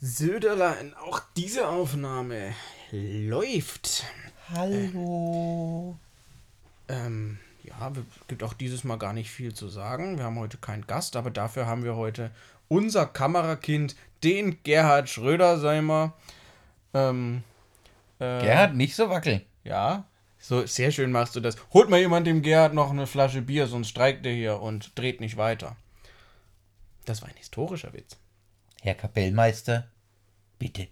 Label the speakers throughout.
Speaker 1: Söderlein, auch diese Aufnahme läuft.
Speaker 2: Hallo.
Speaker 1: Ähm, ja, es gibt auch dieses Mal gar nicht viel zu sagen. Wir haben heute keinen Gast, aber dafür haben wir heute unser Kamerakind, den Gerhard Schröder, sei mal. Ähm,
Speaker 2: äh, Gerhard, nicht so wackeln.
Speaker 1: Ja, so sehr schön machst du das. Holt mal jemand dem Gerhard noch eine Flasche Bier, sonst streikt er hier und dreht nicht weiter. Das war ein historischer Witz.
Speaker 2: Herr Kapellmeister, bitte.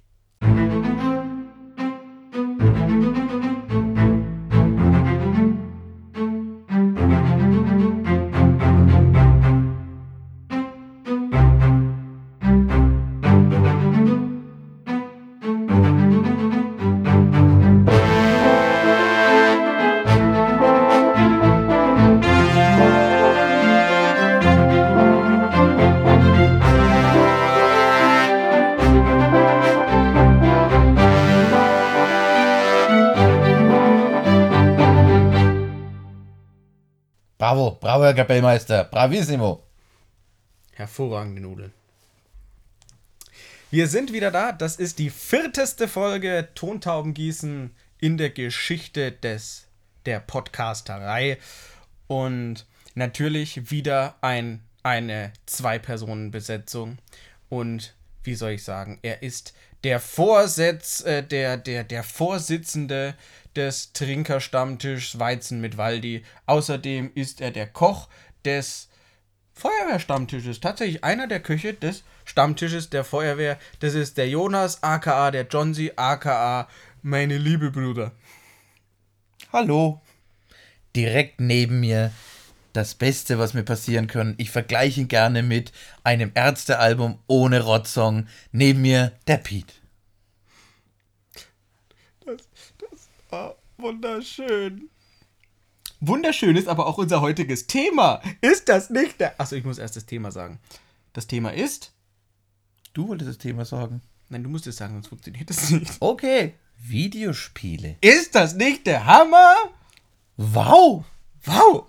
Speaker 2: Herr Kapellmeister. Bravissimo.
Speaker 1: Hervorragende Nudeln. Wir sind wieder da. Das ist die vierteste Folge Tontaubengießen in der Geschichte des, der Podcasterei. Und natürlich wieder ein, eine Zwei-Personen-Besetzung. Und wie soll ich sagen, er ist der Vorsitz, äh, der, der, der Vorsitzende des Trinkerstammtischs Weizen mit Waldi. Außerdem ist er der Koch des Feuerwehrstammtisches. Tatsächlich einer der Köche des Stammtisches der Feuerwehr. Das ist der Jonas, aka der Johnsy, aka meine liebe Bruder.
Speaker 2: Hallo. Direkt neben mir das Beste, was mir passieren kann. Ich vergleiche ihn gerne mit einem Ärztealbum ohne Rotzong. Neben mir der Pete.
Speaker 1: war wunderschön. Wunderschön ist aber auch unser heutiges Thema. Ist das nicht der. Achso, ich muss erst das Thema sagen. Das Thema ist.
Speaker 2: Du wolltest das Thema sagen.
Speaker 1: Nein, du musst es sagen, sonst funktioniert das nicht.
Speaker 2: Okay. Videospiele.
Speaker 1: Ist das nicht der Hammer?
Speaker 2: Wow.
Speaker 1: Wow.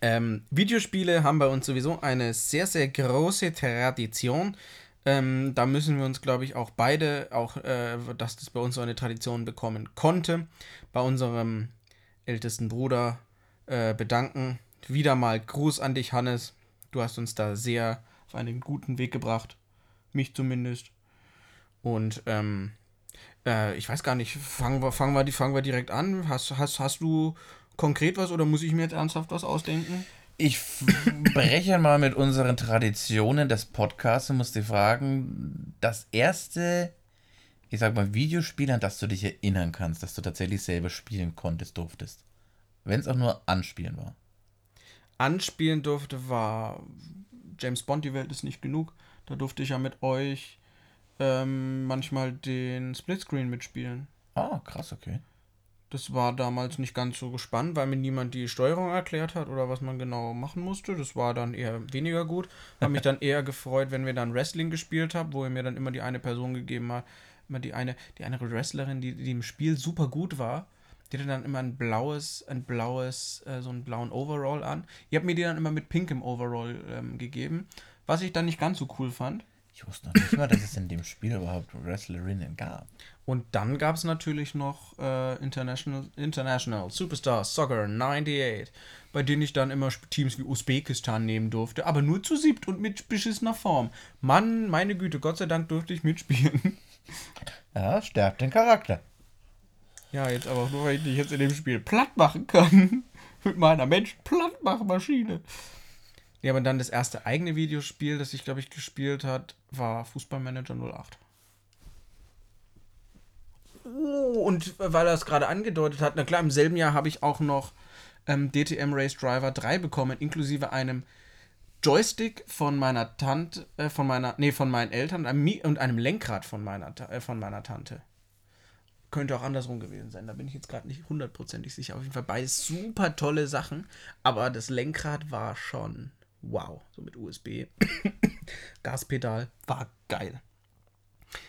Speaker 1: Ähm, Videospiele haben bei uns sowieso eine sehr, sehr große Tradition. Ähm, da müssen wir uns, glaube ich, auch beide, auch äh, dass das bei uns so eine Tradition bekommen konnte, bei unserem ältesten Bruder äh, bedanken. Wieder mal Gruß an dich, Hannes. Du hast uns da sehr auf einen guten Weg gebracht. Mich zumindest. Und ähm, äh, ich weiß gar nicht, fangen wir, fangen, wir, fangen wir direkt an. Hast, hast, hast du konkret was oder muss ich mir jetzt ernsthaft was ausdenken?
Speaker 2: Ich breche mal mit unseren Traditionen des Podcasts und muss dir fragen, das erste, ich sag mal, Videospiel, an das du dich erinnern kannst, dass du tatsächlich selber spielen konntest, durftest. Wenn es auch nur anspielen war.
Speaker 1: Anspielen durfte, war James Bond, die Welt ist nicht genug. Da durfte ich ja mit euch ähm, manchmal den Splitscreen mitspielen.
Speaker 2: Ah, krass, okay.
Speaker 1: Das war damals nicht ganz so gespannt, weil mir niemand die Steuerung erklärt hat oder was man genau machen musste. Das war dann eher weniger gut. Habe mich dann eher gefreut, wenn wir dann Wrestling gespielt haben, wo er mir dann immer die eine Person gegeben hat, immer die eine, die eine Wrestlerin, die, die im Spiel super gut war. Die hatte dann immer ein blaues, ein blaues, äh, so einen blauen Overall an. Ihr habt mir die dann immer mit pinkem Overall ähm, gegeben, was ich dann nicht ganz so cool fand.
Speaker 2: Ich wusste noch nicht mal, dass es in dem Spiel überhaupt Wrestlerinnen gab.
Speaker 1: Und dann gab es natürlich noch äh, International, International Superstar Soccer 98, bei denen ich dann immer Teams wie Usbekistan nehmen durfte, aber nur zu siebt und mit beschissener Form. Mann, meine Güte, Gott sei Dank durfte ich mitspielen.
Speaker 2: Ja, stärkt den Charakter.
Speaker 1: Ja, jetzt aber auch nur, weil ich dich jetzt in dem Spiel platt machen kann. mit meiner Mensch-Plattmachmaschine. Ja, aber dann das erste eigene Videospiel, das ich, glaube ich, gespielt hat, war Fußballmanager 08. Oh, und weil er es gerade angedeutet hat, na klar, im selben Jahr habe ich auch noch ähm, DTM Race Driver 3 bekommen, inklusive einem Joystick von meiner Tante, äh, von meiner, nee, von meinen Eltern und einem Lenkrad von meiner, äh, von meiner Tante. Könnte auch andersrum gewesen sein, da bin ich jetzt gerade nicht hundertprozentig sicher. Auf jeden Fall beides super tolle Sachen, aber das Lenkrad war schon wow, so mit USB. Gaspedal war geil.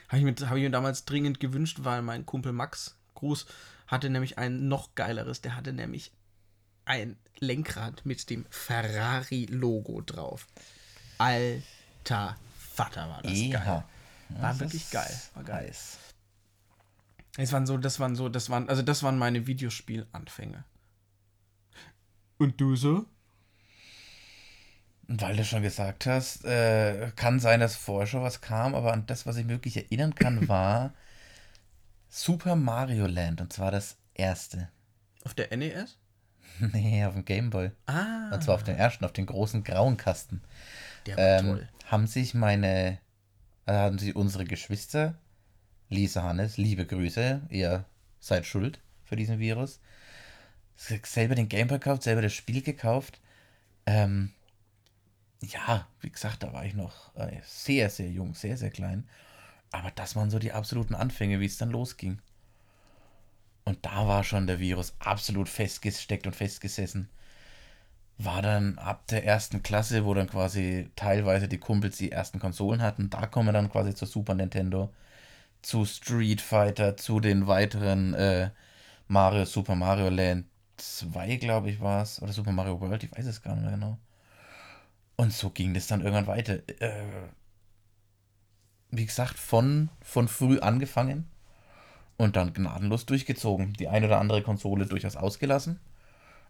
Speaker 1: Habe ich, mir, hab ich mir damals dringend gewünscht, weil mein Kumpel Max Gruß hatte nämlich ein noch geileres. Der hatte nämlich ein Lenkrad mit dem Ferrari-Logo drauf. Alter Vater war das
Speaker 2: Eha.
Speaker 1: geil. War
Speaker 2: Das
Speaker 1: wirklich geil. War geil.
Speaker 2: heiß.
Speaker 1: Das waren so, das waren so, das waren, also das waren meine Videospielanfänge. Und du so?
Speaker 2: Weil du schon gesagt hast, äh, kann sein, dass vorher schon was kam, aber an das, was ich mir wirklich erinnern kann, war Super Mario Land und zwar das erste.
Speaker 1: Auf der NES?
Speaker 2: Nee, auf dem Gameboy.
Speaker 1: Ah,
Speaker 2: Und zwar auf den ersten, auf den großen grauen Kasten.
Speaker 1: der war
Speaker 2: Ähm,
Speaker 1: toll.
Speaker 2: haben sich meine, äh, haben sich unsere Geschwister, Lisa Hannes, liebe Grüße, ihr seid schuld für diesen Virus, selber den Gameboy gekauft, selber das Spiel gekauft. Ähm, ja, wie gesagt, da war ich noch äh, sehr, sehr jung, sehr, sehr klein. Aber das waren so die absoluten Anfänge, wie es dann losging. Und da war schon der Virus absolut festgesteckt und festgesessen. War dann ab der ersten Klasse, wo dann quasi teilweise die Kumpels die ersten Konsolen hatten. Da kommen wir dann quasi zur Super Nintendo, zu Street Fighter, zu den weiteren äh, Mario, Super Mario Land 2, glaube ich, war es. Oder Super Mario World, ich weiß es gar nicht mehr genau. Und so ging das dann irgendwann weiter. Äh, wie gesagt, von, von früh angefangen und dann gnadenlos durchgezogen. Die eine oder andere Konsole durchaus ausgelassen.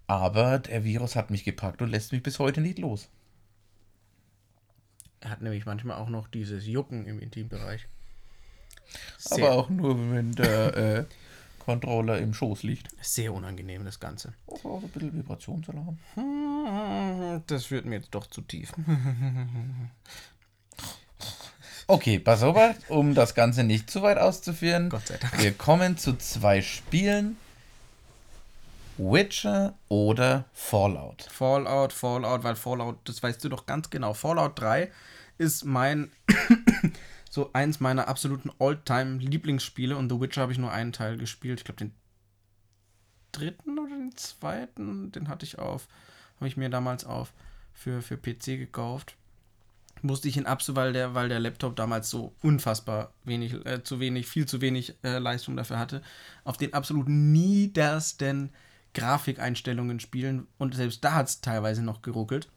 Speaker 2: Aber der Virus hat mich gepackt und lässt mich bis heute nicht los.
Speaker 1: Er hat nämlich manchmal auch noch dieses Jucken im Intimbereich.
Speaker 2: Aber auch nur, wenn der äh, Controller im Schoß liegt.
Speaker 1: sehr unangenehm, das Ganze.
Speaker 2: Auch auch ein bisschen Vibrationsalarm.
Speaker 1: Das führt mir jetzt doch zu tief.
Speaker 2: Okay, pass auf, um das Ganze nicht zu weit auszuführen.
Speaker 1: Gott sei Dank.
Speaker 2: Wir kommen zu zwei Spielen. Witcher oder Fallout.
Speaker 1: Fallout, Fallout, weil Fallout, das weißt du doch ganz genau. Fallout 3 ist mein, so eins meiner absoluten All-Time-Lieblingsspiele und The Witcher habe ich nur einen Teil gespielt. Ich glaube, den dritten oder den zweiten, den hatte ich auf, habe ich mir damals auf für, für PC gekauft. Musste ich ihn absolut, weil der, weil der Laptop damals so unfassbar wenig, äh, zu wenig, viel zu wenig äh, Leistung dafür hatte, auf den absolut niedersten Grafikeinstellungen spielen und selbst da hat es teilweise noch geruckelt.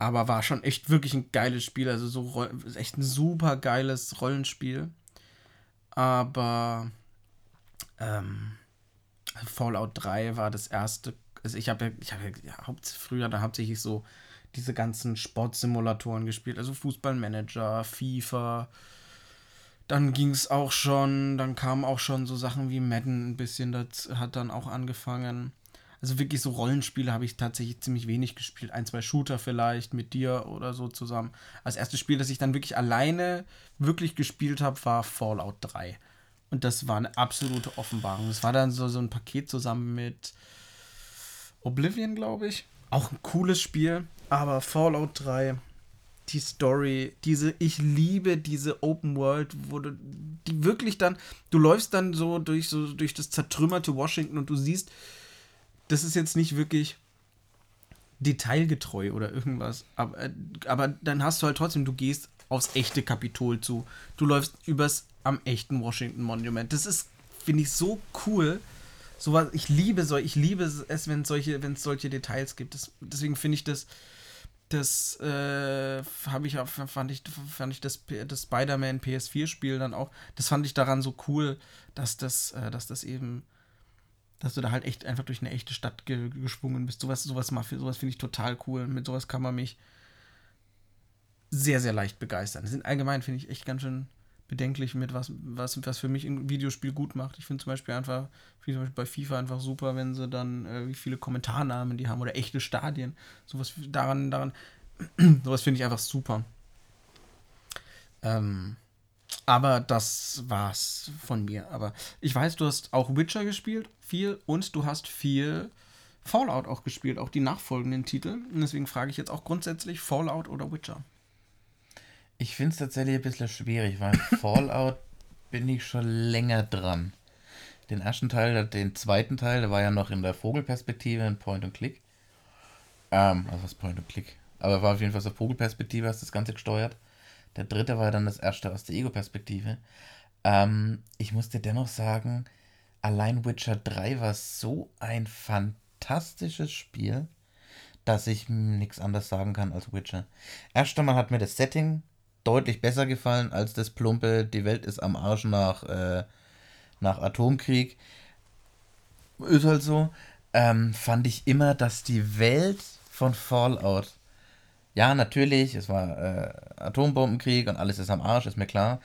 Speaker 1: Aber war schon echt wirklich ein geiles Spiel, also so echt ein super geiles Rollenspiel. Aber ähm, Fallout 3 war das erste. Also ich habe ja, ich habe ja haupt, früher da hauptsächlich so diese ganzen Sportsimulatoren gespielt, also Fußballmanager, FIFA. Dann ging es auch schon, dann kamen auch schon so Sachen wie Madden ein bisschen, das hat dann auch angefangen. Also wirklich so Rollenspiele habe ich tatsächlich ziemlich wenig gespielt. Ein, zwei Shooter vielleicht mit dir oder so zusammen. Als erstes Spiel, das ich dann wirklich alleine wirklich gespielt habe, war Fallout 3. Und das war eine absolute Offenbarung. Das war dann so, so ein Paket zusammen mit Oblivion, glaube ich. Auch ein cooles Spiel. Aber Fallout 3, die Story, diese, ich liebe diese Open World, wo du, die wirklich dann, du läufst dann so durch, so durch das zertrümmerte Washington und du siehst, das ist jetzt nicht wirklich detailgetreu oder irgendwas. Aber, äh, aber dann hast du halt trotzdem, du gehst aufs echte Kapitol zu. Du läufst übers am echten Washington Monument. Das ist, finde ich, so cool. So ich liebe so, ich liebe es, wenn es solche, wenn es solche Details gibt. Das, deswegen finde ich das, das äh, habe ich fand ich, fand ich das, das Spider-Man PS4-Spiel dann auch, das fand ich daran so cool, dass das, äh, dass das eben, dass du da halt echt einfach durch eine echte Stadt ge geschwungen bist. Sowas, sowas, sowas finde ich total cool. Mit sowas kann man mich sehr, sehr leicht begeistern. Das sind allgemein, finde ich, echt ganz schön bedenklich mit was, was, was für mich ein Videospiel gut macht. Ich finde zum Beispiel einfach, wie zum Beispiel bei FIFA einfach super, wenn sie dann, äh, wie viele Kommentarnamen die haben oder echte Stadien. Sowas daran, daran, sowas finde ich einfach super. Ähm, aber das war's von mir. Aber ich weiß, du hast auch Witcher gespielt, viel, und du hast viel Fallout auch gespielt, auch die nachfolgenden Titel. Und deswegen frage ich jetzt auch grundsätzlich Fallout oder Witcher.
Speaker 2: Ich finde es tatsächlich ein bisschen schwierig, weil Fallout bin ich schon länger dran. Den ersten Teil, den zweiten Teil, der war ja noch in der Vogelperspektive in Point and Click. Ähm, also was Point and Click. Aber war auf jeden Fall so Vogelperspektive, hast das Ganze gesteuert. Der dritte war dann das erste aus der Ego-Perspektive. Ähm, ich muss dir dennoch sagen, allein Witcher 3 war so ein fantastisches Spiel, dass ich nichts anderes sagen kann als Witcher. Erst einmal hat mir das Setting deutlich besser gefallen als das plumpe, die Welt ist am Arsch nach, äh, nach Atomkrieg. Ist halt so. Ähm, fand ich immer, dass die Welt von Fallout, ja, natürlich, es war äh, Atombombenkrieg und alles ist am Arsch, ist mir klar.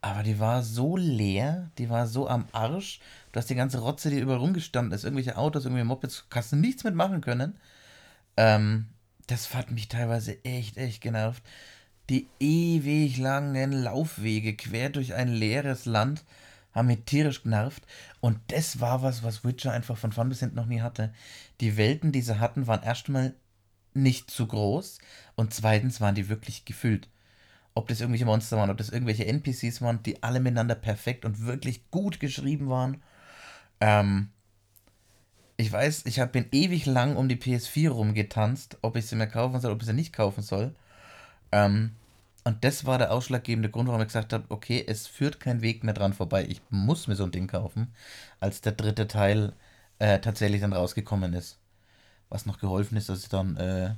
Speaker 2: Aber die war so leer, die war so am Arsch. Du hast die ganze Rotze, die überall rumgestanden ist, irgendwelche Autos, irgendwelche Mopeds, hast du nichts mitmachen können. Ähm, das hat mich teilweise echt, echt genervt. Die ewig langen Laufwege quer durch ein leeres Land haben mich tierisch genervt. Und das war was, was Witcher einfach von vorn bis hinten noch nie hatte. Die Welten, die sie hatten, waren erstmal nicht zu groß und zweitens waren die wirklich gefüllt. Ob das irgendwelche Monster waren, ob das irgendwelche NPCs waren, die alle miteinander perfekt und wirklich gut geschrieben waren. Ähm, ich weiß, ich habe bin ewig lang um die PS4 rumgetanzt, ob ich sie mir kaufen soll, ob ich sie nicht kaufen soll. Ähm, und das war der ausschlaggebende Grund, warum ich gesagt habe, okay, es führt kein Weg mehr dran vorbei. Ich muss mir so ein Ding kaufen, als der dritte Teil äh, tatsächlich dann rausgekommen ist. Was noch geholfen ist, dass ich dann äh,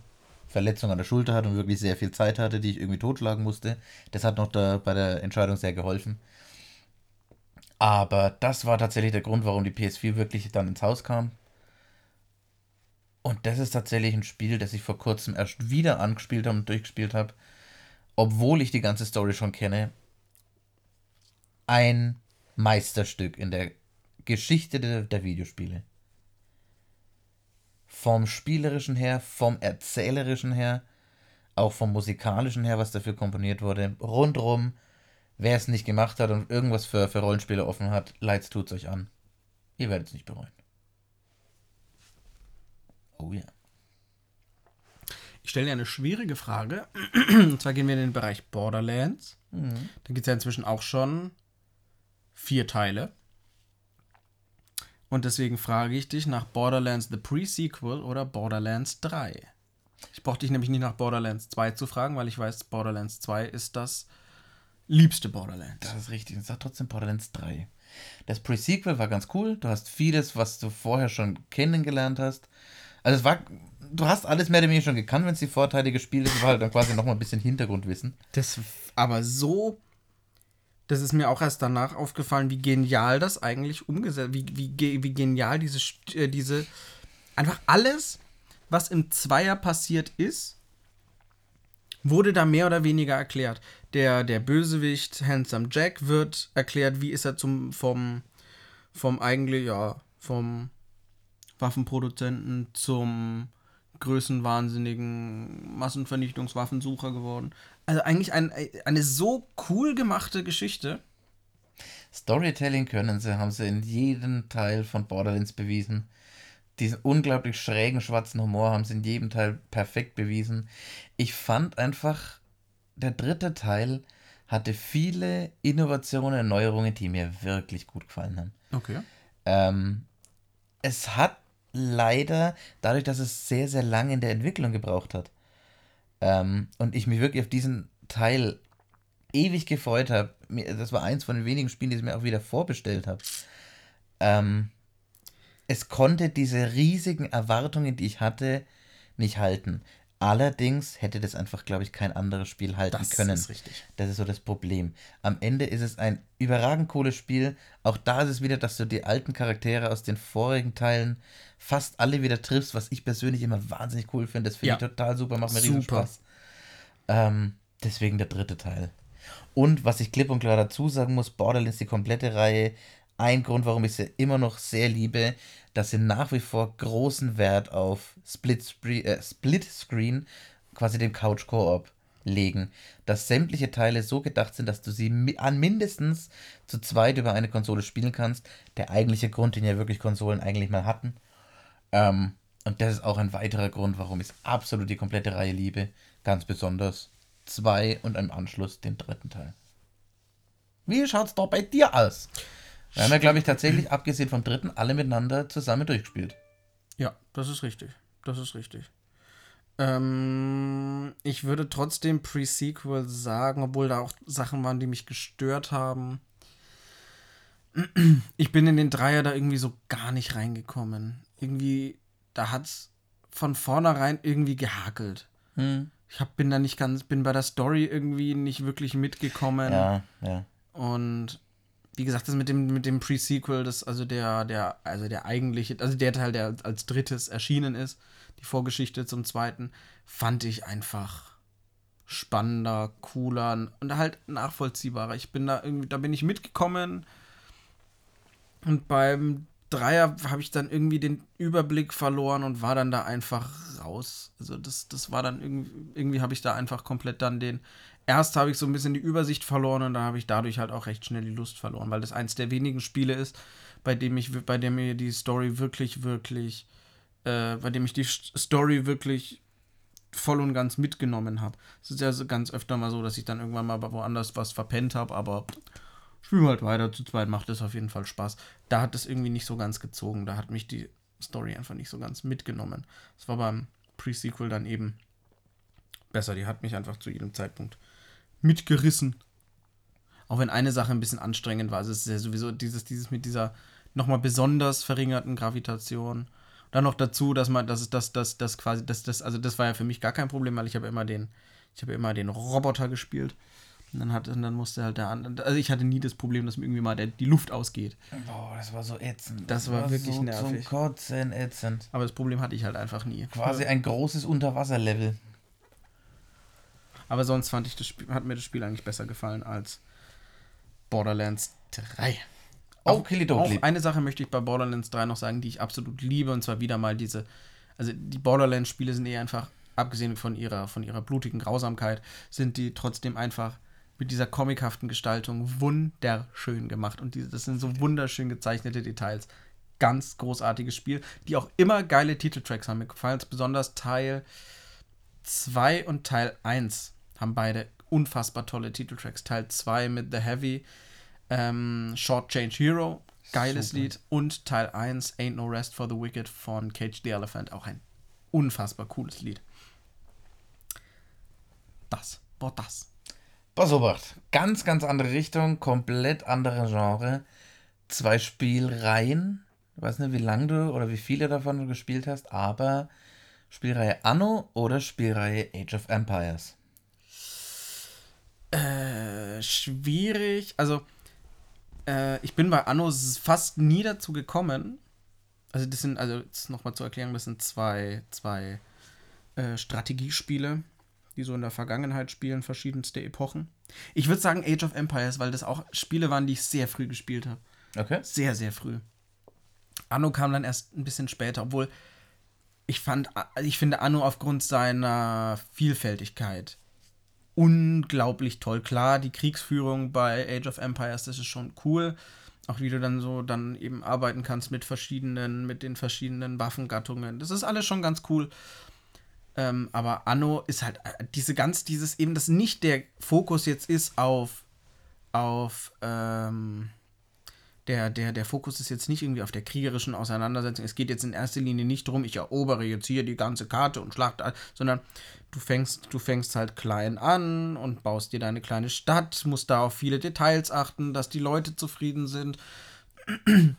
Speaker 2: Verletzung an der Schulter hatte und wirklich sehr viel Zeit hatte, die ich irgendwie totschlagen musste. Das hat noch da bei der Entscheidung sehr geholfen. Aber das war tatsächlich der Grund, warum die PS4 wirklich dann ins Haus kam. Und das ist tatsächlich ein Spiel, das ich vor kurzem erst wieder angespielt habe und durchgespielt habe obwohl ich die ganze Story schon kenne, ein Meisterstück in der Geschichte der, der Videospiele. Vom spielerischen her, vom erzählerischen her, auch vom musikalischen her, was dafür komponiert wurde, rundrum, wer es nicht gemacht hat und irgendwas für, für Rollenspiele offen hat, leid's tut's euch an. Ihr werdet es nicht bereuen.
Speaker 1: Oh ja. Yeah. Ich stelle dir eine schwierige Frage. Und zwar gehen wir in den Bereich Borderlands. Mhm. Da gibt es ja inzwischen auch schon vier Teile. Und deswegen frage ich dich nach Borderlands The Pre-Sequel oder Borderlands 3. Ich brauche dich nämlich nicht nach Borderlands 2 zu fragen, weil ich weiß, Borderlands 2 ist das liebste Borderlands.
Speaker 2: Das ist richtig. Ich sage trotzdem Borderlands 3. Das Pre-Sequel war ganz cool. Du hast vieles, was du vorher schon kennengelernt hast. Also es war du hast alles mehr oder weniger schon gekannt, wenn es die Vorteile gespielt ist, war halt dann quasi nochmal ein bisschen Hintergrundwissen.
Speaker 1: Das, aber so, das ist mir auch erst danach aufgefallen, wie genial das eigentlich umgesetzt, wie, wie, wie genial diese, äh, diese, einfach alles, was im Zweier passiert ist, wurde da mehr oder weniger erklärt. Der, der Bösewicht Handsome Jack wird erklärt, wie ist er zum, vom, vom eigentlich, ja, vom Waffenproduzenten zum größenwahnsinnigen Massenvernichtungswaffensucher geworden. Also eigentlich ein, eine so cool gemachte Geschichte.
Speaker 2: Storytelling können sie, haben sie in jedem Teil von Borderlands bewiesen. Diesen unglaublich schrägen schwarzen Humor haben sie in jedem Teil perfekt bewiesen. Ich fand einfach, der dritte Teil hatte viele Innovationen, Erneuerungen, die mir wirklich gut gefallen haben.
Speaker 1: Okay.
Speaker 2: Ähm, es hat leider dadurch, dass es sehr, sehr lange in der Entwicklung gebraucht hat. Ähm, und ich mich wirklich auf diesen Teil ewig gefreut habe. Das war eins von den wenigen Spielen, die ich mir auch wieder vorbestellt habe. Ähm, es konnte diese riesigen Erwartungen, die ich hatte, nicht halten. Allerdings hätte das einfach, glaube ich, kein anderes Spiel halten das können. Das ist richtig. Das ist so das Problem. Am Ende ist es ein überragend cooles Spiel. Auch da ist es wieder, dass du die alten Charaktere aus den vorigen Teilen fast alle wieder triffst, was ich persönlich immer wahnsinnig cool finde. Das finde ja. ich total super, macht mir super. riesen Spaß. Ähm, deswegen der dritte Teil. Und was ich klipp und klar dazu sagen muss, Borderlands, die komplette Reihe, ein Grund, warum ich sie immer noch sehr liebe, dass sie nach wie vor großen Wert auf Split, Split, äh, Split Screen, quasi dem Couch Koop, legen. Dass sämtliche Teile so gedacht sind, dass du sie an mindestens zu zweit über eine Konsole spielen kannst. Der eigentliche Grund, den ja wirklich Konsolen eigentlich mal hatten. Ähm, und das ist auch ein weiterer Grund, warum ich absolut die komplette Reihe liebe. Ganz besonders zwei und im Anschluss den dritten Teil. Wie schaut's da bei dir aus? Wir haben ja, glaube ich, tatsächlich, abgesehen vom dritten, alle miteinander zusammen durchgespielt.
Speaker 1: Ja, das ist richtig. Das ist richtig. Ähm, ich würde trotzdem Pre-Sequel sagen, obwohl da auch Sachen waren, die mich gestört haben. Ich bin in den Dreier da irgendwie so gar nicht reingekommen. Irgendwie, da hat es von vornherein irgendwie gehakelt. Hm. ich hab, bin da nicht ganz, bin bei der Story irgendwie nicht wirklich mitgekommen.
Speaker 2: Ja, ja.
Speaker 1: Und wie gesagt, das mit dem, mit dem Pre-Sequel, das, also der, der, also der eigentliche, also der Teil, der als drittes erschienen ist, die Vorgeschichte zum zweiten, fand ich einfach spannender, cooler und halt nachvollziehbarer. Ich bin da irgendwie, da bin ich mitgekommen. Und beim Dreier habe ich dann irgendwie den Überblick verloren und war dann da einfach raus. Also das, das war dann irgendwie, irgendwie habe ich da einfach komplett dann den. Erst habe ich so ein bisschen die Übersicht verloren und dann habe ich dadurch halt auch recht schnell die Lust verloren, weil das eins der wenigen Spiele ist, bei dem ich, bei dem mir die Story wirklich, wirklich, äh, bei dem ich die Story wirklich voll und ganz mitgenommen habe. Es ist ja so ganz öfter mal so, dass ich dann irgendwann mal woanders was verpennt habe, aber spielen halt weiter. Zu zweit macht es auf jeden Fall Spaß. Da hat es irgendwie nicht so ganz gezogen. Da hat mich die Story einfach nicht so ganz mitgenommen. Das war beim Pre-Sequel dann eben besser. Die hat mich einfach zu jedem Zeitpunkt mitgerissen. Auch wenn eine Sache ein bisschen anstrengend war. Also es ist ja sowieso dieses, dieses mit dieser nochmal besonders verringerten Gravitation dann noch dazu, dass man, dass es das, das, das quasi, das, das, also das war ja für mich gar kein Problem, weil ich habe immer den, ich habe immer den Roboter gespielt. Und dann hat, und dann musste halt der andere, also ich hatte nie das Problem, dass mir irgendwie mal der, die Luft ausgeht.
Speaker 2: Boah, das war so ätzend.
Speaker 1: Das, das war, war, wirklich so nervig.
Speaker 2: Zum Kotzen ätzend.
Speaker 1: Aber das Problem hatte ich halt einfach nie.
Speaker 2: Quasi ein großes Unterwasserlevel.
Speaker 1: Aber sonst fand ich das Spiel, hat mir das Spiel eigentlich besser gefallen als Borderlands 3. Auch, auch eine Sache möchte ich bei Borderlands 3 noch sagen, die ich absolut liebe, und zwar wieder mal diese, also die Borderlands-Spiele sind eher einfach, abgesehen von ihrer, von ihrer blutigen Grausamkeit, sind die trotzdem einfach mit dieser comichaften Gestaltung wunderschön gemacht. Und die, das sind so wunderschön gezeichnete Details. Ganz großartiges Spiel, die auch immer geile Titeltracks haben. Mir gefallen es besonders Teil 2 und Teil 1 haben beide unfassbar tolle Titeltracks. Teil 2 mit The Heavy ähm, Short Change Hero, geiles Super. Lied. Und Teil 1, Ain't No Rest for the Wicked von Cage the Elephant, auch ein unfassbar cooles Lied. Das, boah, das.
Speaker 2: Pass Obacht, ganz, ganz andere Richtung, komplett andere Genre. Zwei Spielreihen. Ich weiß nicht, wie lange du oder wie viele davon du gespielt hast, aber Spielreihe Anno oder Spielreihe Age of Empires?
Speaker 1: Äh, schwierig. Also, äh, ich bin bei Anno fast nie dazu gekommen. Also das sind, also jetzt nochmal zur Erklärung, das sind zwei, zwei äh, Strategiespiele, die so in der Vergangenheit spielen, verschiedenste Epochen. Ich würde sagen Age of Empires, weil das auch Spiele waren, die ich sehr früh gespielt habe.
Speaker 2: Okay.
Speaker 1: Sehr, sehr früh. Anno kam dann erst ein bisschen später, obwohl ich fand, ich finde Anno aufgrund seiner Vielfältigkeit unglaublich toll. Klar, die Kriegsführung bei Age of Empires, das ist schon cool. Auch wie du dann so dann eben arbeiten kannst mit verschiedenen, mit den verschiedenen Waffengattungen. Das ist alles schon ganz cool. Ähm, aber Anno ist halt äh, diese ganz, dieses eben, dass nicht der Fokus jetzt ist auf, auf, ähm, der, der, der Fokus ist jetzt nicht irgendwie auf der kriegerischen Auseinandersetzung. Es geht jetzt in erster Linie nicht darum, ich erobere jetzt hier die ganze Karte und schlachte, sondern du fängst, du fängst halt klein an und baust dir deine kleine Stadt, musst da auf viele Details achten, dass die Leute zufrieden sind.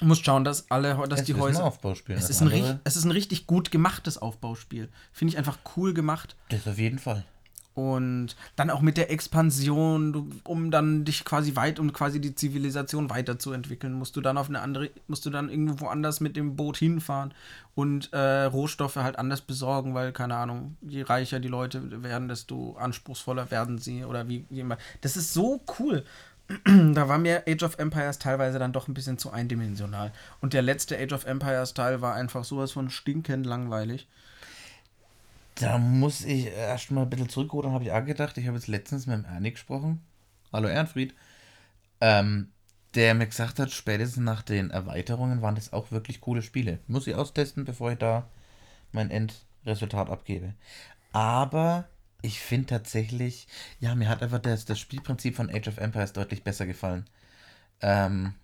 Speaker 1: Musst schauen, dass alle, dass es die Häuser. Ein Aufbauspiel. Es ist ein, es ist ein richtig gut gemachtes Aufbauspiel. Finde ich einfach cool gemacht.
Speaker 2: Das auf jeden Fall.
Speaker 1: Und dann auch mit der Expansion, um dann dich quasi weit, um quasi die Zivilisation weiterzuentwickeln, musst du dann auf eine andere, musst du dann irgendwo anders mit dem Boot hinfahren und äh, Rohstoffe halt anders besorgen, weil, keine Ahnung, je reicher die Leute werden, desto anspruchsvoller werden sie oder wie, wie immer. Das ist so cool. da war mir Age of Empires teilweise dann doch ein bisschen zu eindimensional. Und der letzte Age of Empires Teil war einfach sowas von stinkend langweilig.
Speaker 2: Da muss ich erst mal ein bisschen zurückrudern, habe ich auch gedacht. Ich habe jetzt letztens mit dem Ernie gesprochen. Hallo Ehrenfried. Ähm, der mir gesagt hat, spätestens nach den Erweiterungen waren das auch wirklich coole Spiele. Muss ich austesten, bevor ich da mein Endresultat abgebe. Aber ich finde tatsächlich, ja, mir hat einfach das, das Spielprinzip von Age of Empires deutlich besser gefallen. Ähm,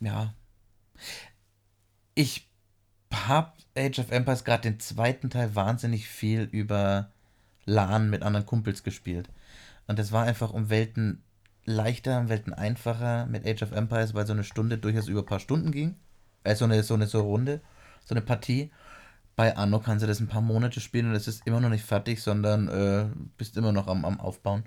Speaker 2: ja. Ich habe Age of Empires gerade den zweiten Teil wahnsinnig viel über LAN mit anderen Kumpels gespielt. Und das war einfach um Welten leichter, um Welten einfacher mit Age of Empires, weil so eine Stunde durchaus über ein paar Stunden ging. Also so eine, so eine so Runde, so eine Partie. Bei Anno kannst du das ein paar Monate spielen und es ist immer noch nicht fertig, sondern äh, bist immer noch am, am Aufbauen.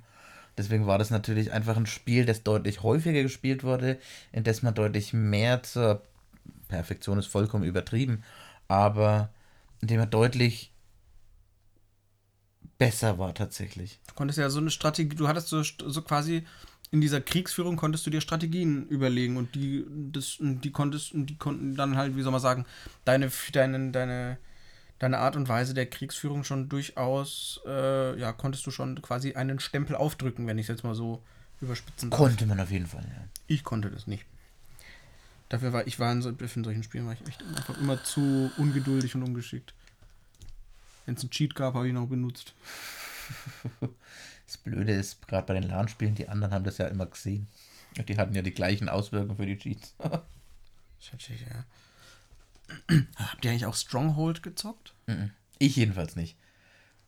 Speaker 2: Deswegen war das natürlich einfach ein Spiel, das deutlich häufiger gespielt wurde, in das man deutlich mehr zur Perfektion ist vollkommen übertrieben, aber in dem er deutlich besser war tatsächlich.
Speaker 1: Du konntest ja so eine Strategie, du hattest so, so quasi in dieser Kriegsführung konntest du dir Strategien überlegen und die, das, die konntest, die konnten dann halt, wie soll man sagen, deine, deine, deine, deine Art und Weise der Kriegsführung schon durchaus, äh, ja, konntest du schon quasi einen Stempel aufdrücken, wenn ich es jetzt mal so überspitzen
Speaker 2: darf. Konnte man auf jeden Fall, ja.
Speaker 1: Ich konnte das nicht. Dafür war ich war in, so, in solchen Spielen war ich echt einfach immer zu ungeduldig und ungeschickt. Wenn es einen Cheat gab, habe ich ihn auch benutzt.
Speaker 2: Das Blöde ist, gerade bei den LAN-Spielen, die anderen haben das ja immer gesehen. Die hatten ja die gleichen Auswirkungen für die Cheats.
Speaker 1: Schattig, ja. Habt ihr eigentlich auch Stronghold gezockt?
Speaker 2: Ich jedenfalls nicht.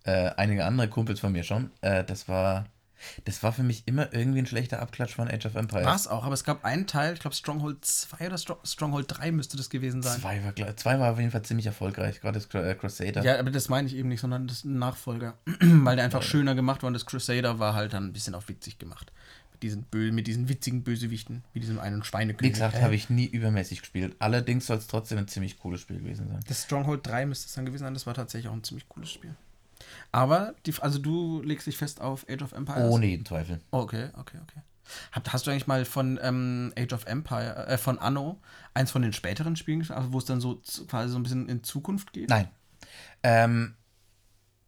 Speaker 2: Äh, einige andere Kumpels von mir schon. Äh, das war. Das war für mich immer irgendwie ein schlechter Abklatsch von Age of Empires.
Speaker 1: War es auch, aber es gab einen Teil, ich glaube Stronghold 2 oder Stronghold 3 müsste das gewesen sein.
Speaker 2: Zwei war, zwei war auf jeden Fall ziemlich erfolgreich, gerade das äh, Crusader.
Speaker 1: Ja, aber das meine ich eben nicht, sondern das ist ein Nachfolger. Weil der einfach ja. schöner gemacht war und das Crusader war halt dann ein bisschen auch witzig gemacht diesen, Bö mit diesen witzigen Bösewichten, wie diesem einen Schweinekönig.
Speaker 2: Wie gesagt, äh. habe ich nie übermäßig gespielt. Allerdings soll es trotzdem ein ziemlich cooles Spiel gewesen sein.
Speaker 1: Das Stronghold 3 müsste es dann gewesen sein, das war tatsächlich auch ein ziemlich cooles Spiel. Aber, die, also du legst dich fest auf Age of Empires?
Speaker 2: Ohne jeden Zweifel.
Speaker 1: Okay, okay, okay. hast du eigentlich mal von ähm, Age of Empire, äh, von Anno, eins von den späteren Spielen also wo es dann so quasi so ein bisschen in Zukunft geht?
Speaker 2: Nein. Ähm,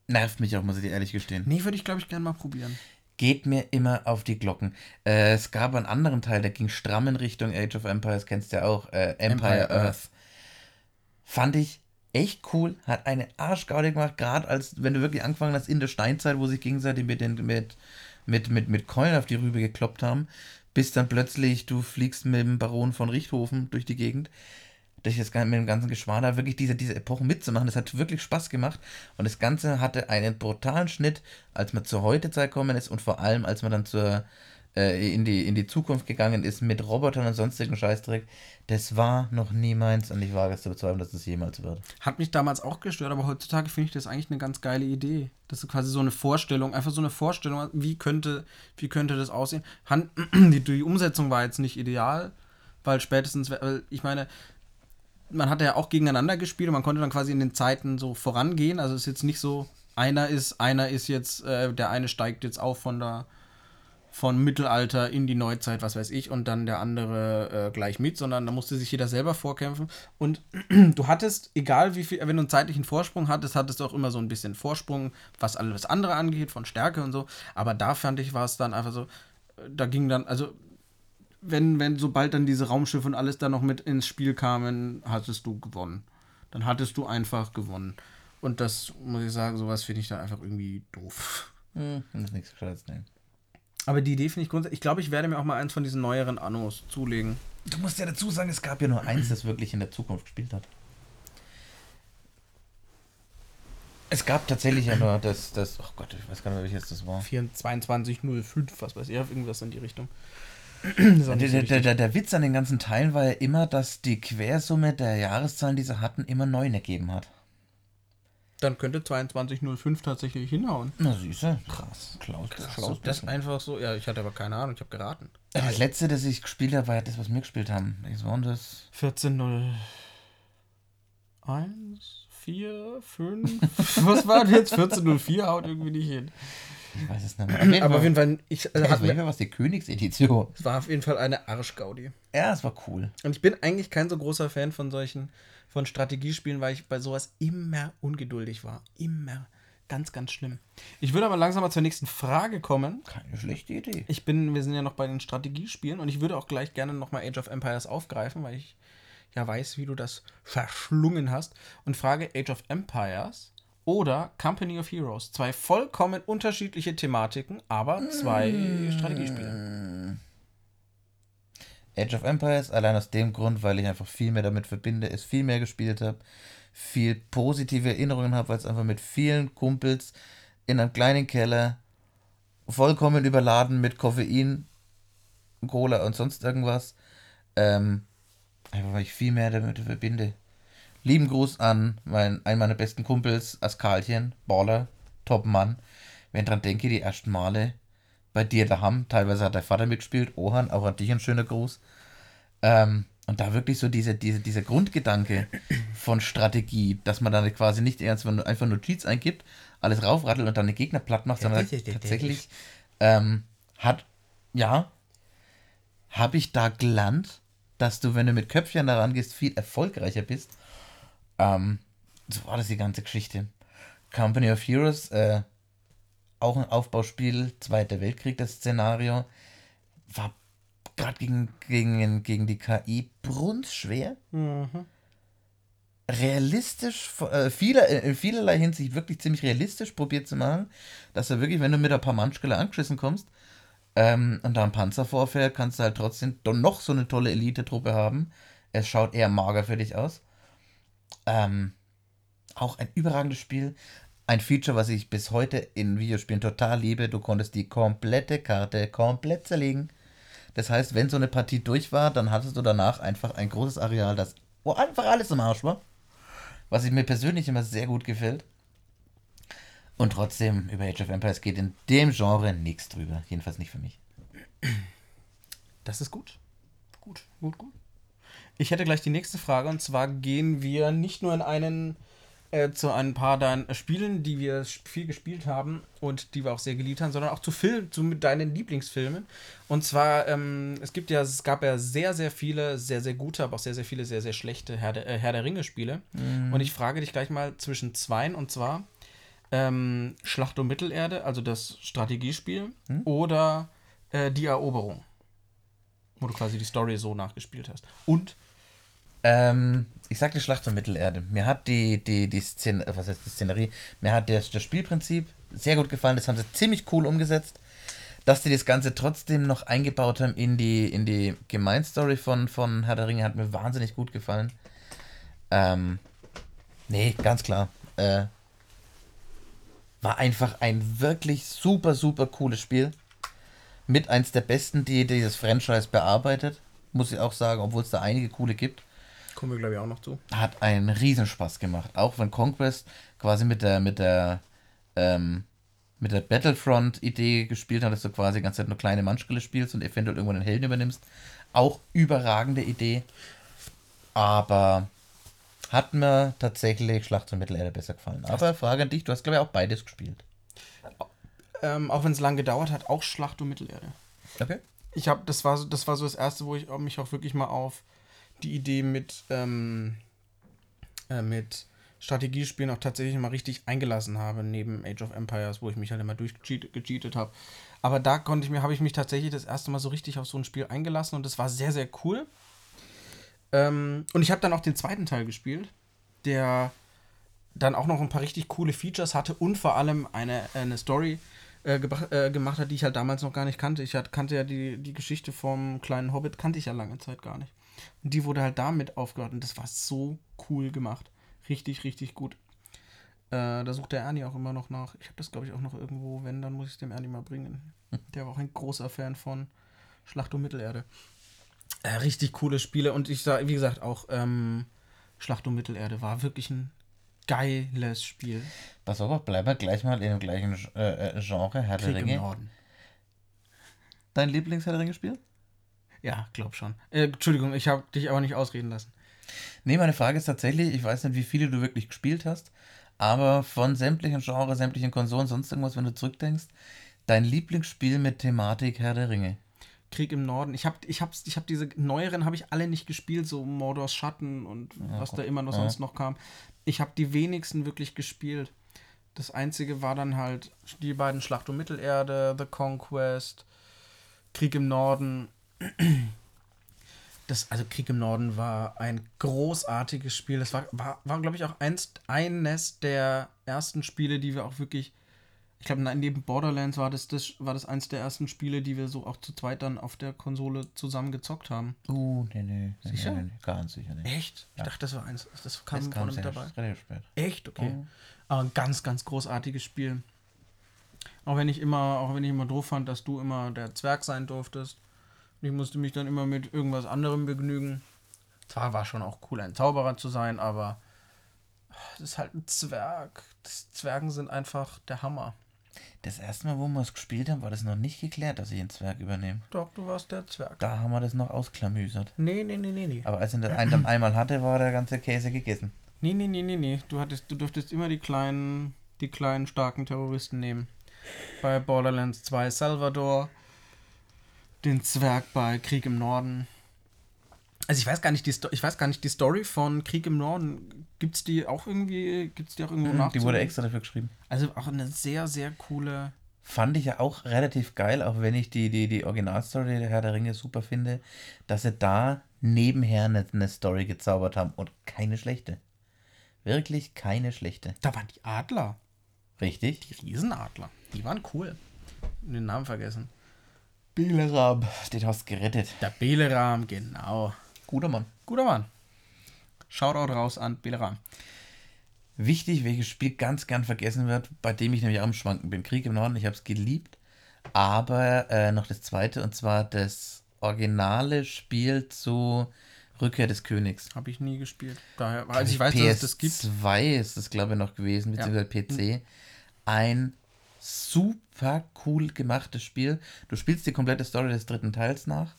Speaker 2: nervt mich auch, muss ich dir ehrlich gestehen.
Speaker 1: Nee, würde ich, glaube ich, gerne mal probieren
Speaker 2: geht mir immer auf die Glocken. Äh, es gab einen anderen Teil, der ging stramm in Richtung Age of Empires, kennst du ja auch, äh, Empire, Empire Earth. Earth. Fand ich echt cool, hat eine Arschgaude gemacht, gerade als, wenn du wirklich angefangen hast in der Steinzeit, wo sich gegenseitig mit, den, mit, mit, mit, mit Keulen auf die Rübe gekloppt haben, bis dann plötzlich du fliegst mit dem Baron von Richthofen durch die Gegend durch das mit dem ganzen Geschwader wirklich diese, diese Epochen mitzumachen. Das hat wirklich Spaß gemacht. Und das Ganze hatte einen brutalen Schnitt, als man zur Heutezeit gekommen ist und vor allem, als man dann zur, äh, in, die, in die Zukunft gegangen ist mit Robotern und sonstigen Scheißdreck. Das war noch nie meins und ich wage es zu bezweifeln, dass es jemals wird.
Speaker 1: Hat mich damals auch gestört, aber heutzutage finde ich das eigentlich eine ganz geile Idee. Das ist quasi so eine Vorstellung, einfach so eine Vorstellung, wie könnte, wie könnte das aussehen. Die, die Umsetzung war jetzt nicht ideal, weil spätestens, weil ich meine, man hat ja auch gegeneinander gespielt und man konnte dann quasi in den Zeiten so vorangehen. Also es ist jetzt nicht so, einer ist, einer ist jetzt, äh, der eine steigt jetzt auf von der von Mittelalter in die Neuzeit, was weiß ich, und dann der andere äh, gleich mit, sondern da musste sich jeder selber vorkämpfen. Und du hattest, egal wie viel, wenn du einen zeitlichen Vorsprung hattest, hattest du auch immer so ein bisschen Vorsprung, was alles andere angeht, von Stärke und so. Aber da fand ich, war es dann einfach so, da ging dann, also wenn, wenn, sobald dann diese Raumschiffe und alles da noch mit ins Spiel kamen, hattest du gewonnen. Dann hattest du einfach gewonnen. Und das, muss ich sagen, sowas finde ich da einfach irgendwie doof.
Speaker 2: Hm, das ist nichts Gescheites, ne.
Speaker 1: Aber die Idee finde ich grundsätzlich. Ich glaube, ich werde mir auch mal eins von diesen neueren Annos zulegen.
Speaker 2: Du musst ja dazu sagen, es gab ja nur eins, das wirklich in der Zukunft gespielt hat. Es gab tatsächlich ja nur das, das, oh Gott, ich weiß gar nicht, welches das war.
Speaker 1: 2205, was weiß ich, irgendwas in die Richtung.
Speaker 2: Der, der, der, der, Witz an den ganzen Teilen war ja immer, dass die Quersumme der Jahreszahlen, die sie hatten, immer neun ergeben hat.
Speaker 1: Dann könnte 2205 tatsächlich hinhauen.
Speaker 2: Na süße, krass. Klaus,
Speaker 1: krass. Klaus das einfach so. Ja, ich hatte aber keine Ahnung, ich habe geraten.
Speaker 2: Das letzte, das ich gespielt habe, war ja das, was wir gespielt haben. Welches war das?
Speaker 1: 1401, 4, 5. was war denn jetzt? 1404 haut irgendwie nicht hin.
Speaker 2: Ich weiß es nicht mehr.
Speaker 1: Aber auf jeden Fall, ich
Speaker 2: also hat mir was die Königsedition.
Speaker 1: Es war auf jeden Fall eine Arschgaudi.
Speaker 2: Ja, es war cool.
Speaker 1: Und ich bin eigentlich kein so großer Fan von solchen von Strategiespielen, weil ich bei sowas immer ungeduldig war. Immer. Ganz, ganz schlimm. Ich würde aber langsam mal zur nächsten Frage kommen.
Speaker 2: Keine schlechte Idee.
Speaker 1: Ich bin, wir sind ja noch bei den Strategiespielen und ich würde auch gleich gerne nochmal Age of Empires aufgreifen, weil ich ja weiß, wie du das verschlungen hast. Und frage Age of Empires oder Company of Heroes. Zwei vollkommen unterschiedliche Thematiken, aber zwei mm. Strategiespiele.
Speaker 2: Age of Empires, allein aus dem Grund, weil ich einfach viel mehr damit verbinde, es viel mehr gespielt habe, viel positive Erinnerungen habe, weil es einfach mit vielen Kumpels in einem kleinen Keller vollkommen überladen mit Koffein, Cola und sonst irgendwas. Ähm, einfach weil ich viel mehr damit verbinde. Lieben Gruß an mein, einen meiner besten Kumpels, Askalchen, Baller, Top-Mann. Wenn ich dran denke, die ersten Male bei dir daheim, teilweise hat dein Vater mitgespielt, Ohan, auch an dich ein schöner Gruß. Ähm, und da wirklich so diese, diese, dieser Grundgedanke von Strategie, dass man dann quasi nicht ernst, wenn du einfach nur Cheats eingibt, alles raufrattelt und dann den Gegner platt macht, sondern tatsächlich ähm, hat, ja, habe ich da gelernt, dass du, wenn du mit Köpfchen daran gehst, viel erfolgreicher bist. Ähm, so war das die ganze Geschichte. Company of Heroes, äh, auch ein Aufbauspiel, Zweiter Weltkrieg, das Szenario, war gerade gegen, gegen, gegen die KI brunzschwer. Mhm. Realistisch, äh, vieler, in vielerlei Hinsicht wirklich ziemlich realistisch probiert zu machen, dass du wirklich, wenn du mit ein paar Manschkeller angeschissen kommst ähm, und da ein Panzer vorfährt, kannst du halt trotzdem doch noch so eine tolle Elite-Truppe haben. Es schaut eher mager für dich aus. Ähm, auch ein überragendes Spiel. Ein Feature, was ich bis heute in Videospielen total liebe. Du konntest die komplette Karte komplett zerlegen. Das heißt, wenn so eine Partie durch war, dann hattest du danach einfach ein großes Areal, das wo einfach alles im Arsch war. Was mir persönlich immer sehr gut gefällt. Und trotzdem, über Age of Empires geht in dem Genre nichts drüber. Jedenfalls nicht für mich.
Speaker 1: Das ist gut. Gut, gut, gut. Ich hätte gleich die nächste Frage und zwar gehen wir nicht nur in einen äh, zu ein paar deinen Spielen, die wir viel gespielt haben und die wir auch sehr geliebt haben, sondern auch zu Film, zu deinen Lieblingsfilmen. Und zwar, ähm, es gibt ja, es gab ja sehr, sehr viele, sehr, sehr gute, aber auch sehr, sehr viele, sehr, sehr schlechte Herr der, äh, Herr der Ringe-Spiele. Mhm. Und ich frage dich gleich mal zwischen zweien und zwar ähm, Schlacht um Mittelerde, also das Strategiespiel, mhm. oder äh, die Eroberung. Wo du quasi die Story so nachgespielt hast. Und
Speaker 2: ähm, ich sag die Schlacht um Mittelerde. Mir hat die, die, die Szene, was heißt die Szenerie, mir hat das, das Spielprinzip sehr gut gefallen. Das haben sie ziemlich cool umgesetzt. Dass die das Ganze trotzdem noch eingebaut haben in die, in die Gemeinstory von, von Herr der Ringe, hat mir wahnsinnig gut gefallen. Ähm, nee, ganz klar. Äh, war einfach ein wirklich super, super cooles Spiel. Mit eins der besten, die dieses Franchise bearbeitet. Muss ich auch sagen, obwohl es da einige coole gibt.
Speaker 1: Kommen wir, glaube ich, auch noch zu.
Speaker 2: Hat einen Riesenspaß gemacht. Auch wenn Conquest quasi mit der, mit der, ähm, mit der Battlefront-Idee gespielt hat, dass du quasi die ganze Zeit nur kleine Manschkille spielst und eventuell irgendwann den Helden übernimmst. Auch überragende Idee. Aber hat mir tatsächlich Schlacht zur Mittelerde besser gefallen. Aber Frage an dich, du hast glaube ich auch beides gespielt.
Speaker 1: Ähm, auch wenn es lang gedauert hat, auch Schlacht um Mittelerde. Okay. Ich habe, das war so, das war so das erste, wo ich mich auch wirklich mal auf die Idee mit, ähm, äh, mit Strategiespielen auch tatsächlich mal richtig eingelassen habe, neben Age of Empires, wo ich mich halt immer durchgecheatet habe. Aber da konnte ich mir, habe ich mich tatsächlich das erste Mal so richtig auf so ein Spiel eingelassen und das war sehr, sehr cool. Ähm, und ich habe dann auch den zweiten Teil gespielt, der dann auch noch ein paar richtig coole Features hatte und vor allem eine, eine Story äh, äh, gemacht hat, die ich halt damals noch gar nicht kannte. Ich hat, kannte ja die, die Geschichte vom kleinen Hobbit, kannte ich ja lange Zeit gar nicht. Und die wurde halt damit aufgehört und das war so cool gemacht. Richtig, richtig gut. Äh, da sucht der Ernie auch immer noch nach. Ich habe das, glaube ich, auch noch irgendwo. Wenn, dann muss ich es dem Ernie mal bringen. Der war auch ein großer Fan von Schlacht um Mittelerde. Äh, richtig coole Spiele und ich sage, wie gesagt, auch ähm, Schlacht um Mittelerde war wirklich ein geiles Spiel.
Speaker 2: Pass auf, bleiben wir gleich mal in dem gleichen äh, äh Genre, Herr der Ringe. Im Norden. Dein Lieblings-Herr der Ringe-Spiel?
Speaker 1: Ja, glaub schon. Äh, Entschuldigung, ich habe dich aber nicht ausreden lassen.
Speaker 2: Nee, meine Frage ist tatsächlich, ich weiß nicht, wie viele du wirklich gespielt hast, aber von sämtlichen Genres, sämtlichen Konsolen, sonst irgendwas, wenn du zurückdenkst, dein Lieblingsspiel mit Thematik Herr der Ringe.
Speaker 1: Krieg im Norden. Ich habe ich hab, ich hab diese neueren habe ich alle nicht gespielt, so Mordors Schatten und ja, was da immer noch ja. sonst noch kam. Ich habe die wenigsten wirklich gespielt. Das einzige war dann halt die beiden Schlacht um Mittelerde, The Conquest, Krieg im Norden das, also Krieg im Norden war ein großartiges Spiel. Das war, war, war glaube ich, auch eins, eines der ersten Spiele, die wir auch wirklich, ich glaube, neben Borderlands war das, das, war das eins der ersten Spiele, die wir so auch zu zweit dann auf der Konsole zusammen gezockt haben.
Speaker 2: Uh, nee, nee. Sicher? Nee, nee, ganz sicher
Speaker 1: nicht. Echt? Ja. Ich dachte, das war eins. Das kam vorne mit dabei. Relativ spät. Echt? Okay. Oh. Aber ein ganz, ganz großartiges Spiel. Auch wenn ich immer, auch wenn ich immer doof fand, dass du immer der Zwerg sein durftest. Ich musste mich dann immer mit irgendwas anderem begnügen. Zwar war schon auch cool, ein Zauberer zu sein, aber Das ist halt ein Zwerg. Das Zwergen sind einfach der Hammer.
Speaker 2: Das erste Mal, wo wir es gespielt haben, war das noch nicht geklärt, dass ich einen Zwerg übernehme.
Speaker 1: Doch, du warst der Zwerg.
Speaker 2: Da haben wir das noch ausklamüsert.
Speaker 1: Nee, nee, nee, nee, nee.
Speaker 2: Aber als ich das einen dann einmal hatte, war der ganze Käse gegessen.
Speaker 1: Nee, nee, nee, nee, nee. Du, hattest, du durftest immer die kleinen, die kleinen, starken Terroristen nehmen. Bei Borderlands 2 Salvador, den Zwerg bei Krieg im Norden. Also ich weiß gar nicht die Sto ich weiß gar nicht die Story von Krieg im Norden gibt's die auch irgendwie gibt's die auch irgendwo nach
Speaker 2: Die wurde extra dafür geschrieben.
Speaker 1: Also auch eine sehr sehr coole
Speaker 2: Fand ich ja auch relativ geil, auch wenn ich die, die, die Originalstory der Herr der Ringe super finde, dass sie da nebenher eine, eine Story gezaubert haben und keine schlechte. Wirklich keine schlechte.
Speaker 1: Da waren die Adler.
Speaker 2: Richtig?
Speaker 1: Die Riesenadler. Die waren cool. Den Namen vergessen.
Speaker 2: Bieleram, den hast du gerettet.
Speaker 1: Der Beleram, genau.
Speaker 2: Guter Mann.
Speaker 1: Guter Mann. Shoutout raus an Beleram.
Speaker 2: Wichtig, welches Spiel ganz gern vergessen wird, bei dem ich nämlich auch im Schwanken bin. Krieg im Norden, ich habe es geliebt. Aber äh, noch das zweite, und zwar das originale Spiel zu Rückkehr des Königs.
Speaker 1: Habe ich nie gespielt. Daher, also ich weiß, dass es das gibt.
Speaker 2: PS2 ist es, glaube ich, noch gewesen, beziehungsweise ja. PC. Ein super cool gemachtes Spiel. Du spielst die komplette Story des dritten Teils nach.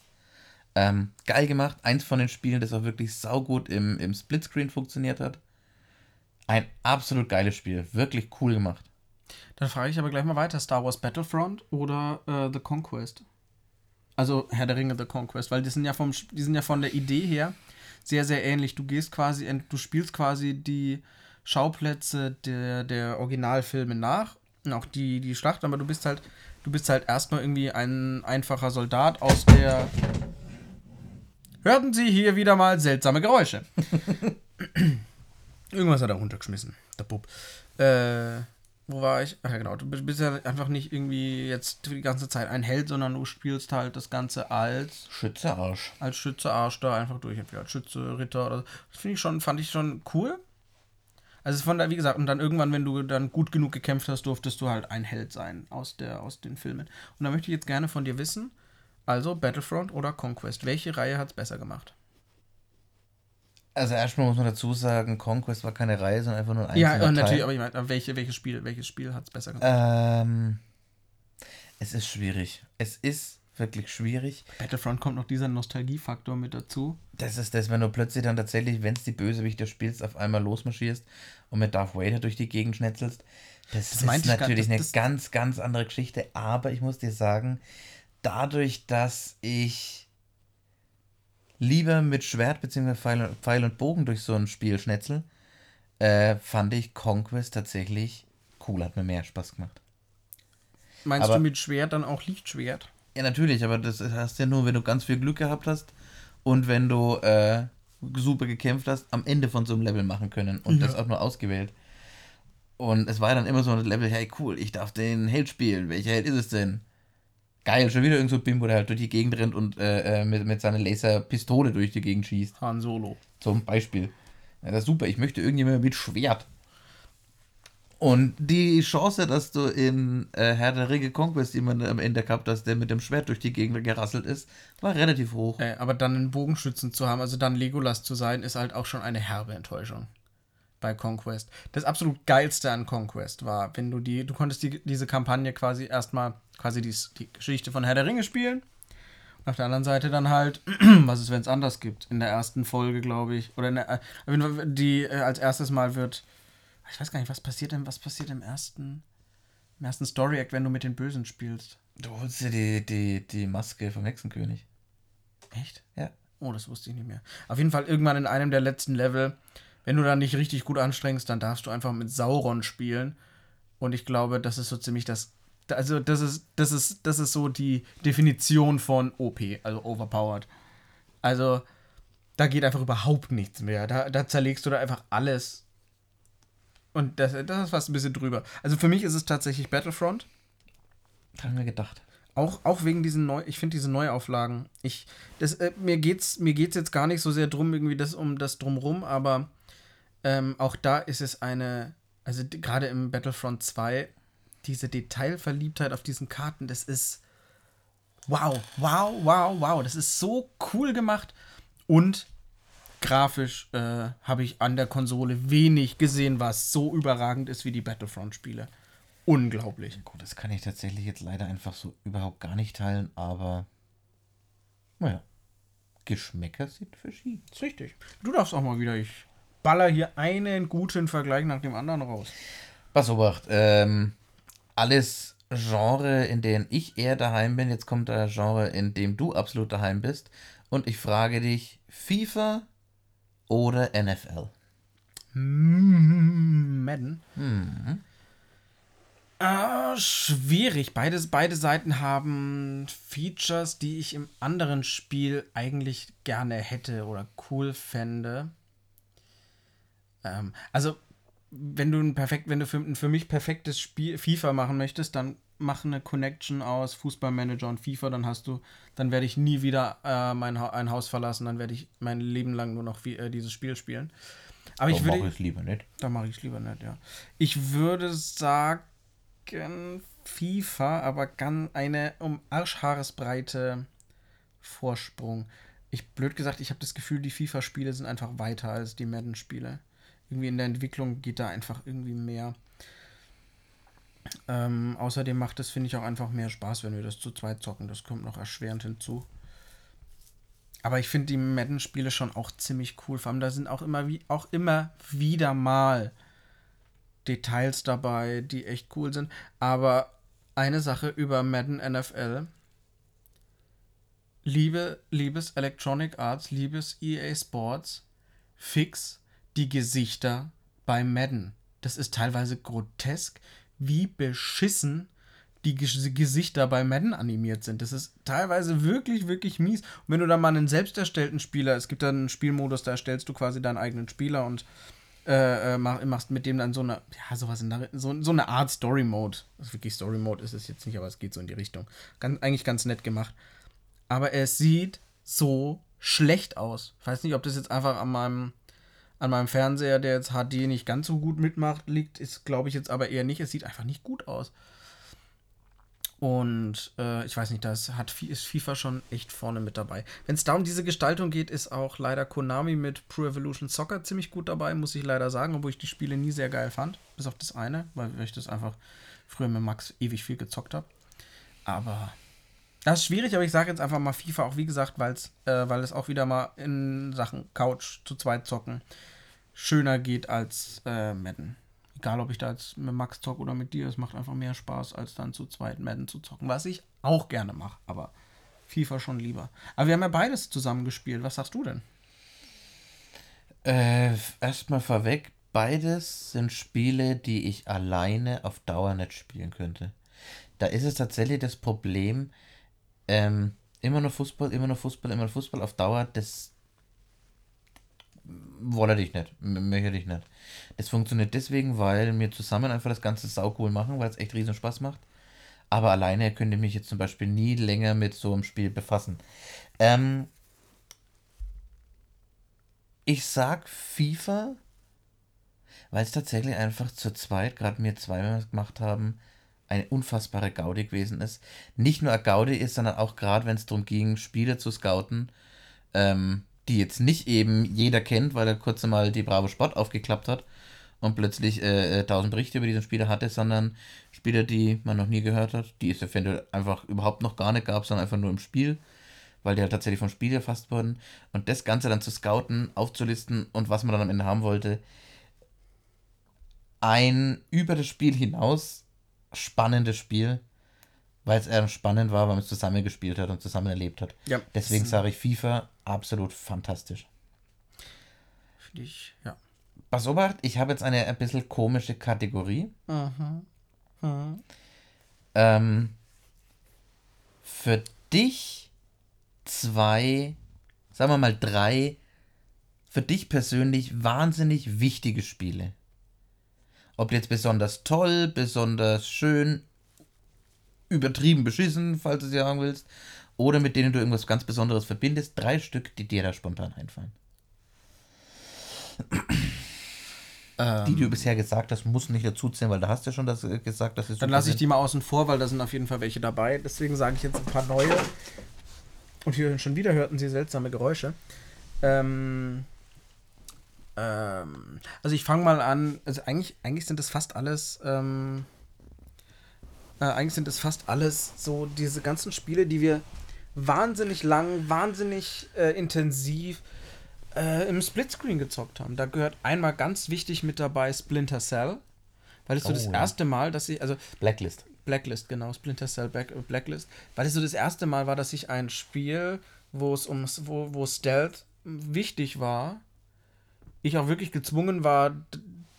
Speaker 2: Ähm, geil gemacht. Eins von den Spielen, das auch wirklich saugut im, im Splitscreen funktioniert hat. Ein absolut geiles Spiel. Wirklich cool gemacht.
Speaker 1: Dann frage ich aber gleich mal weiter: Star Wars Battlefront oder äh, The Conquest? Also Herr der Ringe The Conquest, weil die sind ja vom die sind ja von der Idee her sehr, sehr ähnlich. Du gehst quasi, du spielst quasi die Schauplätze der, der Originalfilme nach. Auch die, die Schlacht, aber du bist halt, du bist halt erstmal irgendwie ein einfacher Soldat aus der. Hörten Sie hier wieder mal seltsame Geräusche. Irgendwas hat er runtergeschmissen, der Bub. Äh, wo war ich? Ach ja, genau. Du bist ja einfach nicht irgendwie jetzt die ganze Zeit ein Held, sondern du spielst halt das Ganze als
Speaker 2: Schütze-Arsch.
Speaker 1: Als Schütze-Arsch da einfach durch. Entweder als Schütze, Ritter oder. Das finde ich schon, fand ich schon cool. Also von da, wie gesagt, und dann irgendwann, wenn du dann gut genug gekämpft hast, durftest du halt ein Held sein aus, der, aus den Filmen. Und da möchte ich jetzt gerne von dir wissen, also Battlefront oder Conquest, welche Reihe hat es besser gemacht?
Speaker 2: Also erstmal muss man dazu sagen, Conquest war keine Reihe, sondern einfach nur
Speaker 1: ein Ja, natürlich, Teil. aber ich meine, welche, welches Spiel, welches Spiel hat es besser
Speaker 2: gemacht? Ähm, es ist schwierig. Es ist wirklich schwierig.
Speaker 1: Battlefront kommt noch dieser Nostalgiefaktor mit dazu.
Speaker 2: Das ist das, wenn du plötzlich dann tatsächlich, wenn es die Bösewichter spielst, auf einmal losmarschierst und mit Darth Vader durch die Gegend schnetzelst. Das, das ist natürlich gar, das, eine ganz, ganz andere Geschichte. Aber ich muss dir sagen, dadurch, dass ich lieber mit Schwert bzw. Pfeil, Pfeil, und Bogen durch so ein Spiel schnetzel, äh, fand ich Conquest tatsächlich cool, hat mir mehr Spaß gemacht.
Speaker 1: Meinst aber, du mit Schwert dann auch Lichtschwert?
Speaker 2: Ja, natürlich, aber das hast ja nur, wenn du ganz viel Glück gehabt hast und wenn du äh, super gekämpft hast, am Ende von so einem Level machen können und ja. das auch nur ausgewählt. Und es war dann immer so ein Level, hey cool, ich darf den Held spielen. Welcher Held ist es denn? Geil, schon wieder irgend so ein Bimbo, der halt durch die Gegend rennt und äh, äh, mit, mit seiner Laserpistole durch die Gegend schießt.
Speaker 1: Han Solo.
Speaker 2: Zum Beispiel. Ja, das ist super. Ich möchte irgendjemand mit Schwert. Und die Chance, dass du in äh, Herr der Ringe Conquest jemanden am Ende gehabt hast, der mit dem Schwert durch die Gegend gerasselt ist, war relativ hoch.
Speaker 1: Äh, aber dann einen Bogenschützen zu haben, also dann Legolas zu sein, ist halt auch schon eine herbe Enttäuschung bei Conquest. Das absolut geilste an Conquest war, wenn du die, du konntest die, diese Kampagne quasi erstmal quasi die, die Geschichte von Herr der Ringe spielen. Und auf der anderen Seite dann halt, was ist, wenn es anders gibt? In der ersten Folge, glaube ich. Oder in der, äh, die äh, als erstes Mal wird. Ich weiß gar nicht, was passiert denn, was passiert im ersten, im ersten Story-Act, wenn du mit den Bösen spielst?
Speaker 2: Du holst dir die, die, die Maske vom Hexenkönig.
Speaker 1: Echt?
Speaker 2: Ja.
Speaker 1: Oh, das wusste ich nicht mehr. Auf jeden Fall irgendwann in einem der letzten Level wenn du dann nicht richtig gut anstrengst, dann darfst du einfach mit Sauron spielen. Und ich glaube, das ist so ziemlich das. Also, das ist, das ist, das ist so die Definition von OP, also overpowered. Also, da geht einfach überhaupt nichts mehr. Da, da zerlegst du da einfach alles. Und das, das ist fast ein bisschen drüber. Also für mich ist es tatsächlich Battlefront.
Speaker 2: Haben wir gedacht.
Speaker 1: Auch, auch wegen diesen neu, ich finde diese Neuauflagen. Ich, das, äh, mir geht's, mir geht's jetzt gar nicht so sehr drum, irgendwie das um das drumrum, aber ähm, auch da ist es eine, also gerade im Battlefront 2, diese Detailverliebtheit auf diesen Karten, das ist wow, wow, wow, wow. Das ist so cool gemacht. Und grafisch äh, habe ich an der Konsole wenig gesehen, was so überragend ist wie die Battlefront-Spiele. Unglaublich.
Speaker 2: Gut, das kann ich tatsächlich jetzt leider einfach so überhaupt gar nicht teilen, aber naja, Geschmäcker sind verschieden.
Speaker 1: ist richtig. Du darfst auch mal wieder. Ich baller hier einen guten Vergleich nach dem anderen raus.
Speaker 2: Pass Obacht, ähm, alles Genre, in denen ich eher daheim bin. Jetzt kommt der Genre, in dem du absolut daheim bist. Und ich frage dich, FIFA oder NFL?
Speaker 1: Mm, Madden. Ah, schwierig. Beides, beide Seiten haben Features, die ich im anderen Spiel eigentlich gerne hätte oder cool fände. Ähm, also, wenn du ein perfekt, wenn du für ein für mich perfektes Spiel FIFA machen möchtest, dann mach eine Connection aus Fußballmanager und FIFA, dann hast du, dann werde ich nie wieder äh, mein ha ein Haus verlassen, dann werde ich mein Leben lang nur noch wie, äh, dieses Spiel spielen. Aber ich
Speaker 2: Doch,
Speaker 1: würde,
Speaker 2: mach es lieber nicht.
Speaker 1: da mache ich es lieber nicht, ja. Ich würde sagen FIFA, aber ganz eine um Arschhaaresbreite Vorsprung. Ich blöd gesagt, ich habe das Gefühl, die FIFA-Spiele sind einfach weiter als die Madden-Spiele. Irgendwie in der Entwicklung geht da einfach irgendwie mehr. Ähm, außerdem macht es, finde ich, auch einfach mehr Spaß, wenn wir das zu zweit zocken. Das kommt noch erschwerend hinzu. Aber ich finde die Madden-Spiele schon auch ziemlich cool. Vor allem, da sind auch immer, wie, auch immer wieder mal Details dabei, die echt cool sind. Aber eine Sache über Madden NFL. Liebe, liebes Electronic Arts, liebes EA Sports, fix die Gesichter bei Madden. Das ist teilweise grotesk, wie beschissen die Ges- Gesichter bei Madden animiert sind. Das ist teilweise wirklich, wirklich mies. Und wenn du da mal einen selbst erstellten Spieler, es gibt dann einen Spielmodus, da erstellst du quasi deinen eigenen Spieler und äh, äh, mach, machst mit dem dann so eine, ja, sowas in der, so, so eine Art Story Mode. Also wirklich Story Mode ist es jetzt nicht, aber es geht so in die Richtung. Ganz, eigentlich ganz nett gemacht. Aber es sieht so schlecht aus. Ich weiß nicht, ob das jetzt einfach an meinem, an meinem Fernseher, der jetzt HD nicht ganz so gut mitmacht, liegt. Ist, glaube ich, jetzt aber eher nicht. Es sieht einfach nicht gut aus. Und äh, ich weiß nicht, das hat, ist FIFA schon echt vorne mit dabei. Wenn es da um diese Gestaltung geht, ist auch leider Konami mit Pro Evolution Soccer ziemlich gut dabei, muss ich leider sagen, obwohl ich die Spiele nie sehr geil fand. Bis auf das eine, weil ich das einfach früher mit Max ewig viel gezockt habe. Aber das ist schwierig, aber ich sage jetzt einfach mal FIFA, auch wie gesagt, weil's, äh, weil es auch wieder mal in Sachen Couch zu zweit zocken schöner geht als äh, Madden. Egal, ob ich da jetzt mit Max zocke oder mit dir, es macht einfach mehr Spaß, als dann zu zweit Madden zu zocken. Was ich auch gerne mache, aber FIFA schon lieber. Aber wir haben ja beides zusammen gespielt. Was sagst du denn?
Speaker 2: Äh, erstmal vorweg, beides sind Spiele, die ich alleine auf Dauer nicht spielen könnte. Da ist es tatsächlich das Problem, ähm, immer nur Fußball, immer nur Fußball, immer nur Fußball auf Dauer, das wolle ich nicht, möchte ich nicht. Das funktioniert deswegen, weil wir zusammen einfach das Ganze saucool machen, weil es echt riesen Spaß macht. Aber alleine könnte ich mich jetzt zum Beispiel nie länger mit so einem Spiel befassen. Ähm, ich sag FIFA, weil es tatsächlich einfach zu zweit, gerade wir zweimal gemacht haben, eine unfassbare Gaudi gewesen ist. Nicht nur eine Gaudi ist, sondern auch gerade, wenn es darum ging, Spiele zu scouten, ähm, die jetzt nicht eben jeder kennt, weil er kurz mal die Bravo Sport aufgeklappt hat und plötzlich äh, äh, tausend Berichte über diesen Spieler hatte, sondern Spieler, die man noch nie gehört hat, die es eventuell einfach überhaupt noch gar nicht gab, sondern einfach nur im Spiel, weil die halt tatsächlich vom Spiel erfasst wurden. Und das Ganze dann zu scouten, aufzulisten und was man dann am Ende haben wollte, ein über das Spiel hinaus spannendes Spiel, weil es eher spannend war, weil man es zusammen gespielt hat und zusammen erlebt hat.
Speaker 1: Ja,
Speaker 2: Deswegen
Speaker 1: das-
Speaker 2: sage ich FIFA absolut fantastisch.
Speaker 1: Finde ich, ja.
Speaker 2: Pass Obacht, ich habe jetzt eine ein bisschen komische Kategorie. Ähm, für dich zwei, sagen wir mal drei, für dich persönlich wahnsinnig wichtige Spiele. Ob jetzt besonders toll, besonders schön, übertrieben beschissen, falls du sie sagen willst, oder mit denen du irgendwas ganz Besonderes verbindest. Drei Stück, die dir da spontan einfallen. Die, die du bisher gesagt hast, muss nicht dazu zählen, weil da hast du ja schon das äh, gesagt, dass es
Speaker 1: Dann lasse ich die mal außen vor, weil da sind auf jeden Fall welche dabei. Deswegen sage ich jetzt ein paar neue. Und hier schon wieder hörten sie seltsame Geräusche. Ähm, Ähm, also ich fange mal an. Also eigentlich, eigentlich sind das fast alles. Ähm, äh, eigentlich sind das fast alles so diese ganzen Spiele, die wir wahnsinnig lang, wahnsinnig äh, intensiv äh, im Splitscreen gezockt haben. Da gehört einmal ganz wichtig mit dabei Splinter Cell. Weil es so das
Speaker 2: Oh, ja.
Speaker 1: erste Mal, dass ich, also
Speaker 2: Blacklist.
Speaker 1: Blacklist, genau, Splinter Cell Back, Blacklist, weil es so das erste Mal war, dass ich ein Spiel, wo es um wo, wo Stealth wichtig war, ich auch wirklich gezwungen war,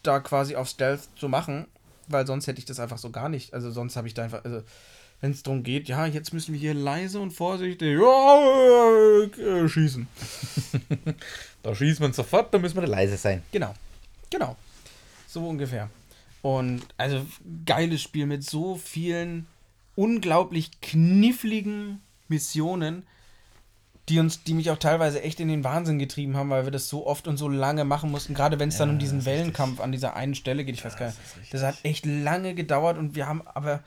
Speaker 1: da quasi auf Stealth zu machen, weil sonst hätte ich das einfach so gar nicht. Also sonst habe ich da einfach, also wenn es darum geht, ja, jetzt müssen wir hier leise und vorsichtig ja, äh, schießen.
Speaker 2: Da schießt man sofort, da müssen wir leise sein.
Speaker 1: Genau. Genau. So ungefähr. Und also geiles Spiel mit so vielen unglaublich kniffligen Missionen, die uns, die mich auch teilweise echt in den Wahnsinn getrieben haben, weil wir das so oft und so lange machen mussten, gerade wenn es dann
Speaker 2: Ja,
Speaker 1: um diesen
Speaker 2: das
Speaker 1: Wellenkampf an dieser einen Stelle geht, ich weiß gar
Speaker 2: das
Speaker 1: nicht.
Speaker 2: richtig.
Speaker 1: Das hat echt lange gedauert und wir haben aber,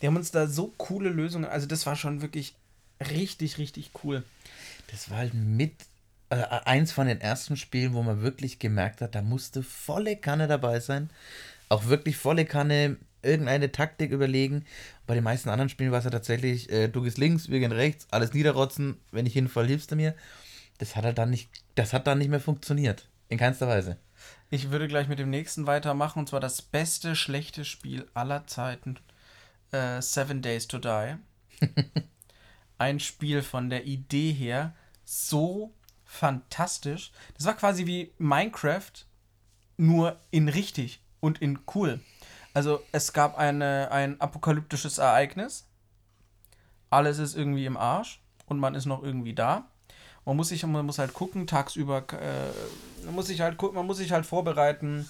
Speaker 1: wir haben uns da so coole Lösungen, also das war schon wirklich richtig, richtig cool.
Speaker 2: Das war halt mit äh, eins von den ersten Spielen, wo man wirklich gemerkt hat, da musste volle Kanne dabei sein. Auch wirklich volle Kanne irgendeine Taktik überlegen. Bei den meisten anderen Spielen war es ja tatsächlich, äh, du gehst links, wir gehen rechts, alles niederrotzen, wenn ich hinfall, hilfst du mir. Das hat halt dann nicht, das hat dann nicht mehr funktioniert. In keinster Weise.
Speaker 1: Ich würde gleich mit dem nächsten weitermachen, und zwar das beste schlechte Spiel aller Zeiten. Äh, Seven Days to Die. Ein Spiel von der Idee her so fantastisch. Das war quasi wie Minecraft, nur in richtig und in cool. Also es gab eine, ein apokalyptisches Ereignis. Alles ist irgendwie im Arsch und man ist noch irgendwie da. Man muss sich, man muss halt gucken, tagsüber, äh, man muss sich halt gucken, man muss sich halt vorbereiten,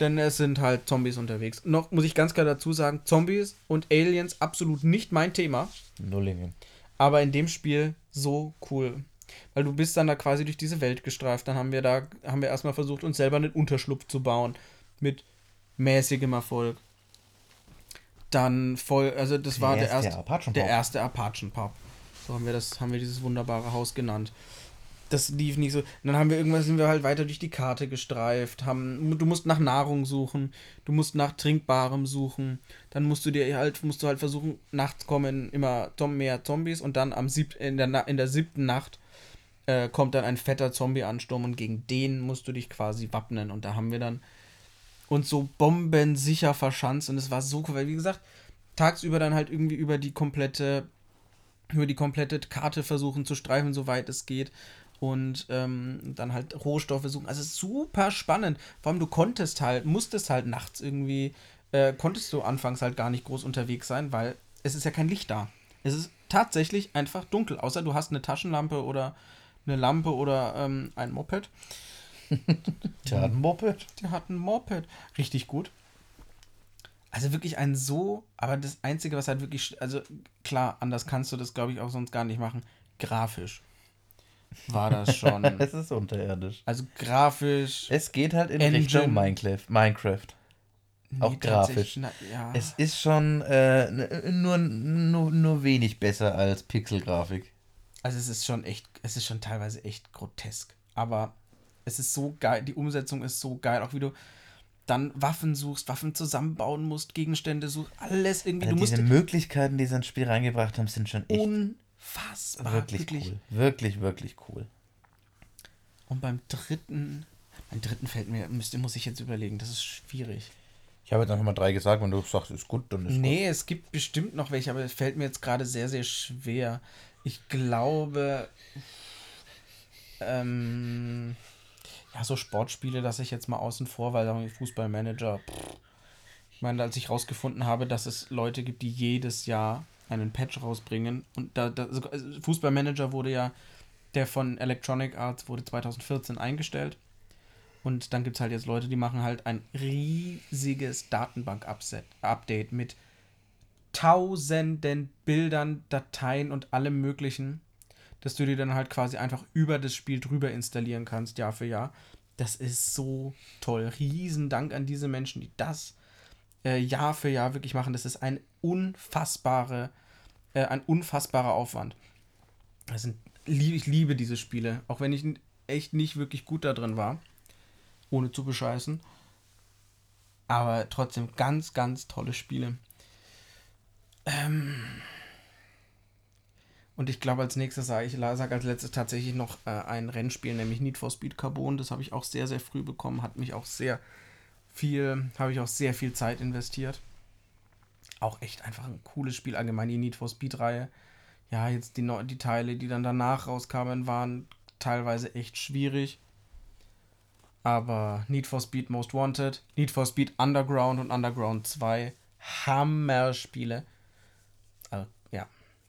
Speaker 1: denn es sind halt Zombies unterwegs. Noch muss ich ganz klar dazu sagen, Zombies und Aliens absolut nicht mein Thema,
Speaker 2: Nullingen.
Speaker 1: aber in dem Spiel so cool. Weil du bist dann da quasi durch diese Welt gestreift. Dann haben wir da, haben wir erstmal versucht, uns selber einen Unterschlupf zu bauen. Mit mäßigem Erfolg. Dann voll, also das war der erste,
Speaker 2: Apachenpop.
Speaker 1: der erste Apachenpub. So haben wir das, haben wir dieses wunderbare Haus genannt. Das lief nicht so. Und dann haben wir irgendwann sind wir halt weiter durch die Karte gestreift, haben du musst nach Nahrung suchen, du musst nach trinkbarem suchen, dann musst du dir halt musst du halt versuchen nachts kommen immer mehr Zombies und dann am sieb, in der in der siebten Nacht äh, kommt dann ein fetter Zombie-Ansturm und gegen den musst du dich quasi wappnen und da haben wir dann uns so bombensicher verschanzt und es war so cool, weil wie gesagt, tagsüber dann halt irgendwie über die komplette über die komplette Karte versuchen zu streifen, soweit es geht und ähm, dann halt Rohstoffe suchen. Also super spannend. Vor allem du konntest halt, musstest halt nachts irgendwie, äh, konntest du anfangs halt gar nicht groß unterwegs sein, weil es ist ja kein Licht da. Es ist tatsächlich einfach dunkel, außer du hast eine Taschenlampe oder eine Lampe oder ähm, ein Moped.
Speaker 2: Tja, ein Moped.
Speaker 1: Der hat ein Moped. Richtig gut. Also wirklich ein so, aber das Einzige, was halt wirklich, also klar, anders kannst du das, glaube ich, auch sonst gar nicht machen. Grafisch war das schon.
Speaker 2: Es ist unterirdisch.
Speaker 1: also grafisch.
Speaker 2: Es geht halt in
Speaker 1: Engine.
Speaker 2: Richtung Minecraft. Minecraft. auch
Speaker 1: nee,
Speaker 2: grafisch.
Speaker 1: tatsächlich, Na, ja.
Speaker 2: Es ist schon äh, nur, nur, nur wenig besser als Pixelgrafik.
Speaker 1: also es ist schon echt, es ist schon teilweise echt grotesk. Aber es ist so geil, die Umsetzung ist so geil, auch wie du dann Waffen suchst, Waffen zusammenbauen musst, Gegenstände suchst, alles irgendwie.
Speaker 2: Also
Speaker 1: du musst
Speaker 2: diese Möglichkeiten, die sie ins Spiel reingebracht haben, sind schon echt
Speaker 1: unfassbar.
Speaker 2: wirklich, cool. Wirklich, wirklich cool.
Speaker 1: Und beim dritten, beim dritten fällt mir, müsste, muss ich jetzt überlegen, das ist schwierig.
Speaker 2: Ich habe jetzt einfach mal drei gesagt, wenn du sagst, ist gut, dann ist
Speaker 1: Nee, es gibt bestimmt noch welche, aber es fällt mir jetzt gerade sehr, sehr schwer. Ich glaube, ähm, ja, so Sportspiele lasse ich jetzt mal außen vor, weil Fußballmanager, pff. ich meine, als ich rausgefunden habe, dass es Leute gibt, die jedes Jahr einen Patch rausbringen und da, da also Fußballmanager wurde ja, der von Electronic Arts wurde 2014 eingestellt. Und dann gibt es halt jetzt Leute, die machen halt ein riesiges Datenbank-Update mit tausenden Bildern, Dateien und allem möglichen, dass du dir dann halt quasi einfach über das Spiel drüber installieren kannst, Jahr für Jahr. Das ist so toll. Riesen Dank an diese Menschen, die das äh, Jahr für Jahr wirklich machen. Das ist ein unfassbare, äh, ein unfassbarer Aufwand. Das sind, ich liebe diese Spiele, auch wenn ich echt nicht wirklich gut da drin war. ohne zu bescheißen. Aber trotzdem ganz, ganz tolle Spiele. Ähm und ich glaube, als nächstes sage ich, sage als letztes tatsächlich noch äh, ein Rennspiel, nämlich Need for Speed Carbon. Das habe ich auch sehr, sehr früh bekommen, hat mich auch sehr viel, habe ich auch sehr viel Zeit investiert. Auch echt einfach ein cooles Spiel, allgemein die Need for Speed-Reihe. Ja, jetzt die, die Teile, die dann danach rauskamen, waren teilweise echt schwierig. Aber Need for Speed Most Wanted, Need for Speed Underground und Underground 2, Hammer-Spiele. Also.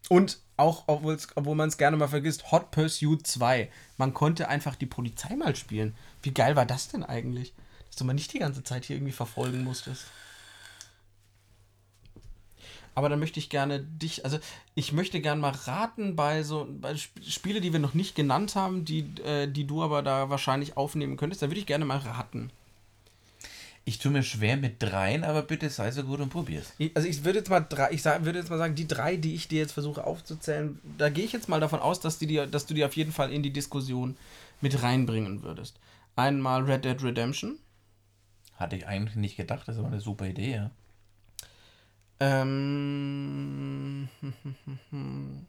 Speaker 1: Und auch, obwohl man es gerne mal vergisst, Hot Pursuit 2. Man konnte einfach die Polizei mal spielen. Wie geil war das denn eigentlich? Dass du mal nicht die ganze Zeit hier irgendwie verfolgen musstest. Aber dann möchte ich gerne dich, also ich möchte gerne mal raten bei so bei Spiele, die wir noch nicht genannt haben, die, äh, die du aber da wahrscheinlich aufnehmen könntest, da würde ich gerne mal raten.
Speaker 2: Ich tue mir schwer mit dreien, aber bitte sei so gut und probier's.
Speaker 1: also ich würde jetzt mal drei, ich sag, würde jetzt mal sagen, die drei, die ich dir jetzt versuche aufzuzählen, da gehe ich jetzt mal davon aus, dass, die dir, dass du die auf jeden Fall in die Diskussion mit reinbringen würdest. Einmal Red Dead Redemption.
Speaker 2: Hatte ich eigentlich nicht gedacht, das ist aber eine super Idee, ja.
Speaker 1: Ähm.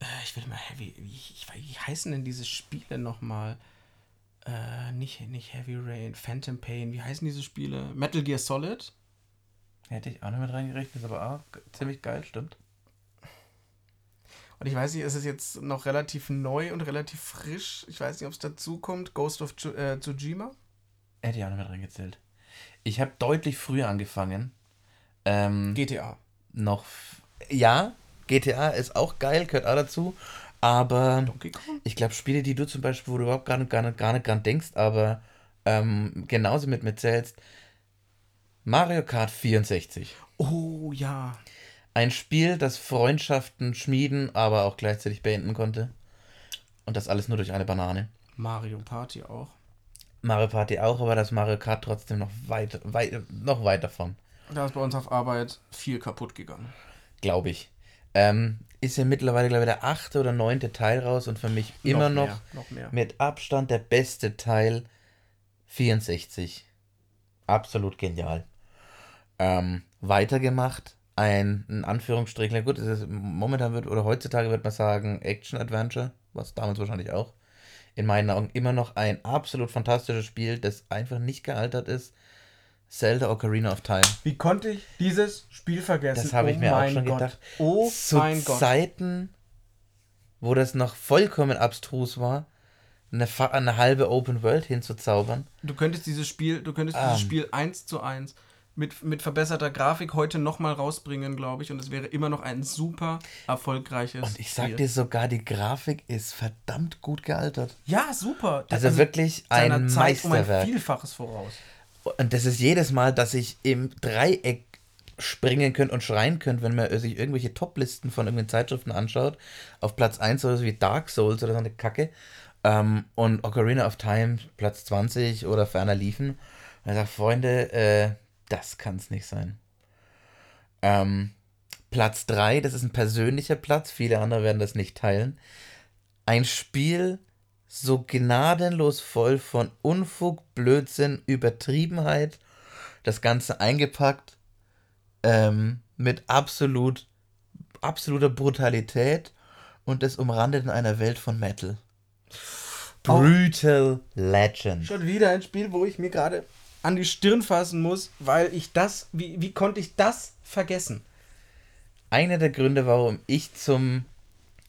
Speaker 1: Äh, ich will mal, wie, wie, wie heißen denn diese Spiele nochmal? Äh, nicht, nicht Heavy Rain, Phantom Pain, wie heißen diese Spiele? Metal Gear Solid?
Speaker 2: Hätte ich auch noch mit reingerechnet, ist aber auch ziemlich geil, stimmt.
Speaker 1: Und ich weiß nicht, ist es jetzt noch relativ neu und relativ frisch? Ich weiß nicht, ob es dazu kommt. Ghost of äh, Tsushima?
Speaker 2: Hätte ich auch noch mit reingezählt. Ich habe deutlich früher angefangen. Ähm,
Speaker 1: GTA.
Speaker 2: Noch. Ja, GTA ist auch geil, gehört auch dazu. Aber ich glaube, Spiele, die du zum Beispiel, wo du überhaupt gar nicht, gar nicht, gar nicht dran denkst, aber ähm, genauso mit mir zählst, Mario Kart 64.
Speaker 1: Oh ja.
Speaker 2: Ein Spiel, das Freundschaften schmieden, aber auch gleichzeitig beenden konnte. Und das alles nur durch eine Banane.
Speaker 1: Mario Party auch.
Speaker 2: Mario Party auch, aber das Mario Kart trotzdem noch weit, weit, noch weit davon.
Speaker 1: Da ist bei uns auf Arbeit viel kaputt gegangen.
Speaker 2: Glaube ich. Ähm, ist ja mittlerweile, glaube ich, der achte oder neunte Teil raus und für mich immer noch, noch, noch mit Abstand der beste Teil 64. Absolut genial. Ähm, weitergemacht, ein, in Anführungsstrichen, gut, ist, momentan wird, oder heutzutage wird man sagen, Action-Adventure, was damals wahrscheinlich auch in meinen Augen immer noch ein absolut fantastisches Spiel, das einfach nicht gealtert ist. Zelda Ocarina of Time.
Speaker 1: Wie konnte ich dieses Spiel vergessen?
Speaker 2: Das habe ich oh mir auch schon Gott. gedacht. Oh Zu mein Gott. Zeiten, wo das noch vollkommen abstrus war, eine, eine halbe Open World hinzuzaubern.
Speaker 1: Du könntest dieses Spiel, du könntest um. dieses ähm. Spiel eins zu eins mit, mit verbesserter Grafik heute nochmal rausbringen, glaube ich. Und es wäre immer noch ein super erfolgreiches
Speaker 2: Und ich sag Spiel. dir sogar, die Grafik ist verdammt gut gealtert.
Speaker 1: Ja, super.
Speaker 2: Also, also wirklich ein Zeit Meisterwerk. Um ein
Speaker 1: Vielfaches voraus.
Speaker 2: Und das ist jedes Mal, dass ich im Dreieck springen könnt und schreien könnt, wenn man sich irgendwelche Top-Listen von irgendwelchen Zeitschriften anschaut. Auf Platz 1 oder so wie Dark Souls oder so eine Kacke. Ähm, und Ocarina of Time Platz 20 oder ferner liefen. Und ich sage, Freunde, äh, das kann es nicht sein. Ähm, Platz 3, das ist ein persönlicher Platz, viele andere werden das nicht teilen. Ein Spiel so gnadenlos voll von Unfug, Blödsinn, Übertriebenheit, das Ganze eingepackt ähm, mit absolut, absoluter Brutalität und es umrandet in einer Welt von Metal. Brutal oh. Legend.
Speaker 1: Schon wieder ein Spiel, wo ich mir gerade an die Stirn fassen muss, weil ich das, wie, wie konnte ich das vergessen?
Speaker 2: Einer der Gründe, warum ich zum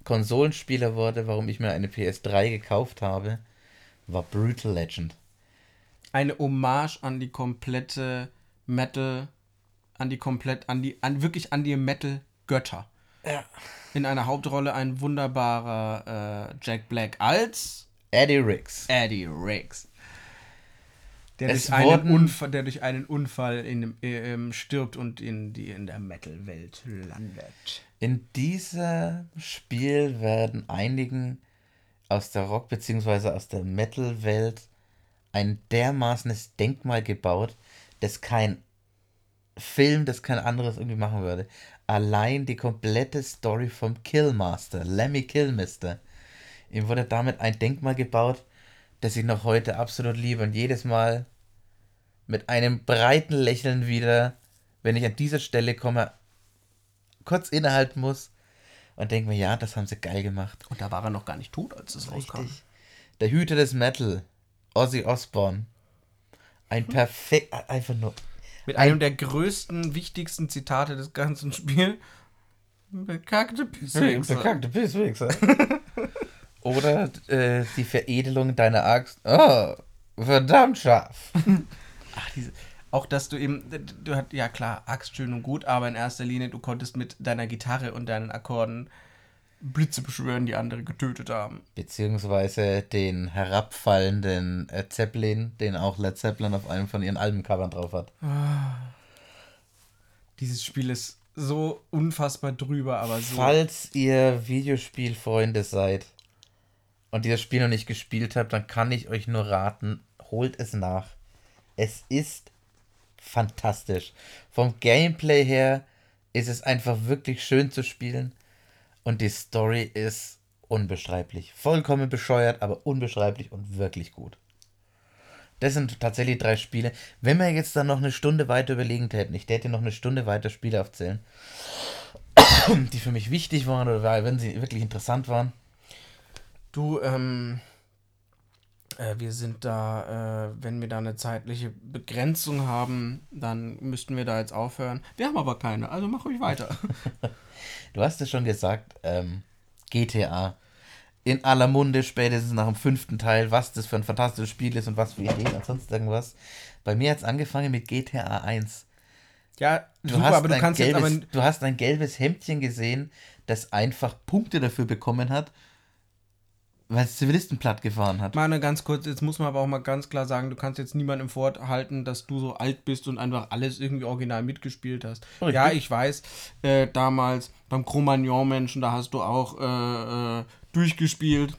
Speaker 2: Konsolenspieler wurde, warum ich mir eine PS3 gekauft habe, war Brutal Legend.
Speaker 1: Eine Hommage an die komplette Metal, an die komplett, an die, an wirklich an die Metal-Götter.
Speaker 2: Ja.
Speaker 1: In einer Hauptrolle ein wunderbarer äh, Jack Black als
Speaker 2: Eddie Riggs.
Speaker 1: Eddie Riggs. Der durch, einen Unfall, der durch einen Unfall in, äh, stirbt und in, die, in der Metal-Welt landet.
Speaker 2: In diesem Spiel werden einigen aus der Rock- bzw. aus der Metal-Welt ein dermaßenes Denkmal gebaut, das kein Film, das kein anderes irgendwie machen würde. Allein die komplette Story vom Killmaster, Lemmy Killmister. Ihm wurde damit ein Denkmal gebaut, das ich noch heute absolut liebe und jedes Mal mit einem breiten Lächeln wieder, wenn ich an dieser Stelle komme, kurz innehalten muss und denke mir, ja, das haben sie geil gemacht.
Speaker 1: Und da war er noch gar nicht tot, als es rauskam.
Speaker 2: Der Hüter des Metal, Ozzy Osbourne. Ein perfekt, einfach nur.
Speaker 1: Mit einem der größten, wichtigsten Zitate des ganzen Spiels. Bekackte Pisswichser.
Speaker 2: Bekackte Pisswichser. Oder äh, die Veredelung deiner Axt. Oh, verdammt scharf.
Speaker 1: Ach, diese, auch dass du eben, du hast, ja klar, Axt schön und gut, aber in erster Linie, du konntest mit deiner Gitarre und deinen Akkorden Blitze beschwören, die andere getötet haben.
Speaker 2: Beziehungsweise den herabfallenden äh, Zeppelin, den auch Led Zeppelin auf einem von ihren Albencovern drauf hat.
Speaker 1: Dieses Spiel ist so unfassbar drüber, aber so.
Speaker 2: Falls ihr Videospielfreunde seid und das Spiel noch nicht gespielt habt, dann kann ich euch nur raten, holt es nach. Es ist fantastisch. Vom Gameplay her ist es einfach wirklich schön zu spielen. Und die Story ist unbeschreiblich. Vollkommen bescheuert, aber unbeschreiblich und wirklich gut. Das sind tatsächlich drei Spiele. Wenn wir jetzt dann noch eine Stunde weiter überlegen täten, ich täte noch eine Stunde weiter Spiele aufzählen, die für mich wichtig waren oder wenn sie wirklich interessant waren.
Speaker 1: Du, ähm, äh, wir sind da, äh, wenn wir da eine zeitliche Begrenzung haben, dann müssten wir da jetzt aufhören. Wir haben aber keine, also mach ruhig weiter.
Speaker 2: du hast es schon gesagt, ähm, GTA. In aller Munde, spätestens nach dem fünften Teil, was das für ein fantastisches Spiel ist und was für Ideen und sonst irgendwas. Bei mir hat es angefangen mit GTA 1.
Speaker 1: Ja,
Speaker 2: du
Speaker 1: super,
Speaker 2: hast
Speaker 1: aber du kannst
Speaker 2: gelbes,
Speaker 1: jetzt aber.
Speaker 2: Du hast ein gelbes Hemdchen gesehen, das einfach Punkte dafür bekommen hat, weil es Zivilisten platt gefahren hat.
Speaker 1: Mal eine ganz kurz, jetzt muss man aber auch mal ganz klar sagen, du kannst jetzt niemandem vorhalten, dass du so alt bist und einfach alles irgendwie original mitgespielt hast.
Speaker 2: Richtig.
Speaker 1: Ja, ich weiß, äh, damals beim Cro-Magnon-Menschen, da hast du auch äh, äh, durchgespielt.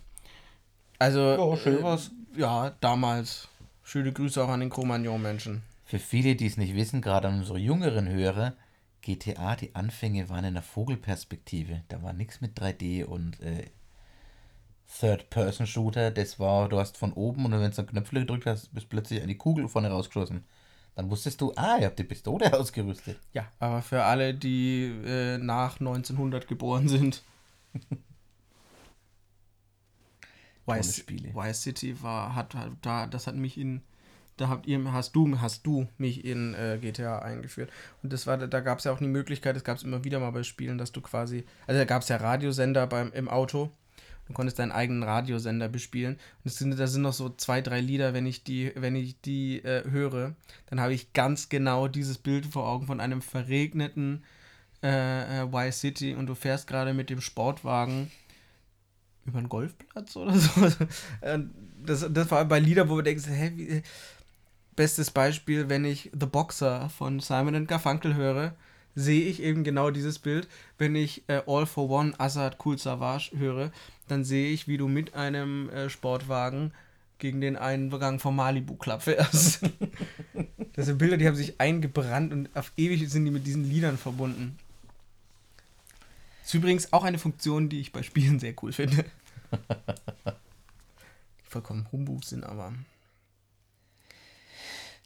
Speaker 1: Also,
Speaker 2: Ja, schön
Speaker 1: äh,
Speaker 2: war's.
Speaker 1: ja, damals. Schöne Grüße auch an den Cro-Magnon-Menschen.
Speaker 2: Für viele, die es nicht wissen, gerade an unsere jüngeren Hörer, GTA, die Anfänge waren in der Vogelperspektive. Da war nichts mit 3D und äh, Third-Person-Shooter. Das war, du hast von oben und wenn du einen Knöpfel gedrückt hast, bist plötzlich eine Kugel vorne rausgeschossen. Dann wusstest du, ah, ihr habt die Pistole ausgerüstet.
Speaker 1: Ja, aber für alle, die äh, nach 1900 geboren sind. Vice,
Speaker 2: Spiele.
Speaker 1: Vice City war, hat, hat da, das hat mich in, da habt ihr, hast du, hast du mich in äh, GTA eingeführt. Und das war, da gab es ja auch die Möglichkeit, das gab es immer wieder mal bei Spielen, dass du quasi, also da gab es ja Radiosender beim, im Auto. Du konntest deinen eigenen Radiosender bespielen. Und sind, da sind noch so zwei, drei Lieder, wenn ich die, wenn ich die äh, höre, dann habe ich ganz genau dieses Bild vor Augen von einem verregneten äh, äh, Y-City und du fährst gerade mit dem Sportwagen über einen Golfplatz oder so. Äh, das, das war bei Lieder, wo du denkst, hä, wie, bestes Beispiel, wenn ich The Boxer von Simon Garfunkel höre, sehe ich eben genau dieses Bild. Wenn ich äh, All for One Assad Cool Savage höre, dann sehe ich, wie du mit einem äh, Sportwagen gegen den Eingang vom Malibu Club fährst. das sind Bilder, die haben sich eingebrannt und auf ewig sind die mit diesen Liedern verbunden. Ist übrigens auch eine Funktion, die ich bei Spielen sehr cool finde. Die vollkommen Humbug sind, aber.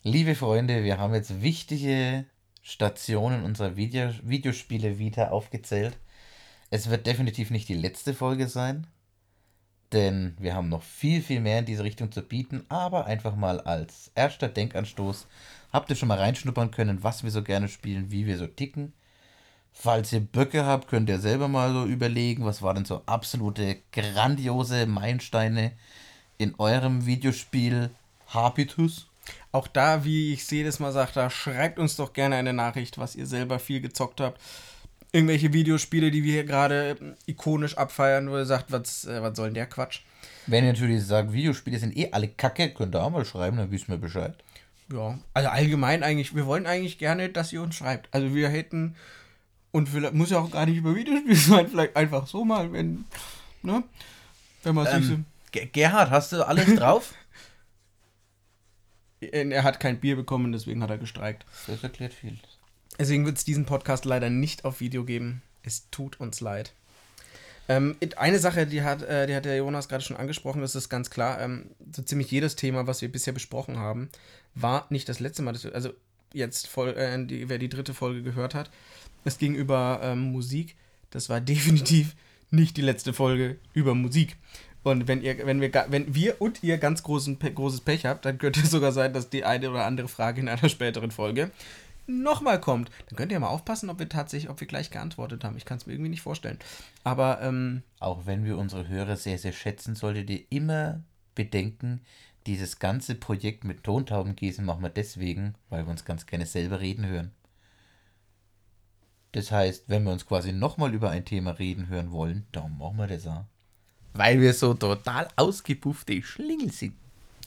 Speaker 2: Liebe Freunde, wir haben jetzt wichtige Stationen unserer Video Videospiele wieder aufgezählt. Es wird definitiv nicht die letzte Folge sein, denn wir haben noch viel, viel mehr in diese Richtung zu bieten, aber einfach mal als erster Denkanstoß habt ihr schon mal reinschnuppern können, was wir so gerne spielen, wie wir so ticken. Falls ihr Böcke habt, könnt ihr selber mal so überlegen, was war denn so absolute grandiose Meilensteine in eurem Videospiel Habitus.
Speaker 1: Auch da, wie ich jedes Mal sage, da schreibt uns doch gerne eine Nachricht, was ihr selber viel gezockt habt. Irgendwelche Videospiele, die wir hier gerade ikonisch abfeiern, wo ihr sagt, was, äh, was soll denn der Quatsch?
Speaker 2: Wenn ihr natürlich sagt, Videospiele sind eh alle kacke, könnt ihr auch mal schreiben, dann wissen wir Bescheid.
Speaker 1: Ja, also allgemein eigentlich, wir wollen eigentlich gerne, dass ihr uns schreibt. Also wir hätten, und vielleicht muss ja auch gar nicht über Videospiele sein, vielleicht einfach so mal, wenn, ne? Wenn man so.
Speaker 2: Ähm, Ge- Gerhard, hast du alles drauf?
Speaker 1: Er hat kein Bier bekommen, deswegen hat er gestreikt.
Speaker 2: das erklärt viel.
Speaker 1: Deswegen wird es diesen Podcast leider nicht auf Video geben. Es tut uns leid. Ähm, eine Sache, die hat, äh, die hat der Jonas gerade schon angesprochen, das ist ganz klar. Ähm, so ziemlich jedes Thema, was wir bisher besprochen haben, war nicht das letzte Mal. Das, also jetzt, voll, äh, die, wer die dritte Folge gehört hat, es ging über ähm, Musik. Das war definitiv nicht die letzte Folge über Musik. Und wenn ihr, wenn wir, wenn wir und ihr ganz großen, großes Pech habt, dann könnte es sogar sein, dass die eine oder andere Frage in einer späteren Folge nochmal kommt. Dann könnt ihr mal aufpassen, ob wir tatsächlich, ob wir gleich geantwortet haben. Ich kann es mir irgendwie nicht vorstellen. Aber ähm,
Speaker 2: auch wenn wir unsere Hörer sehr, sehr schätzen, solltet ihr immer bedenken, dieses ganze Projekt mit Tontaubengießen machen wir deswegen, weil wir uns ganz gerne selber reden hören. Das heißt, wenn wir uns quasi nochmal über ein Thema reden hören wollen, dann machen wir das auch. Weil wir so total ausgepuffte Schlingel sind.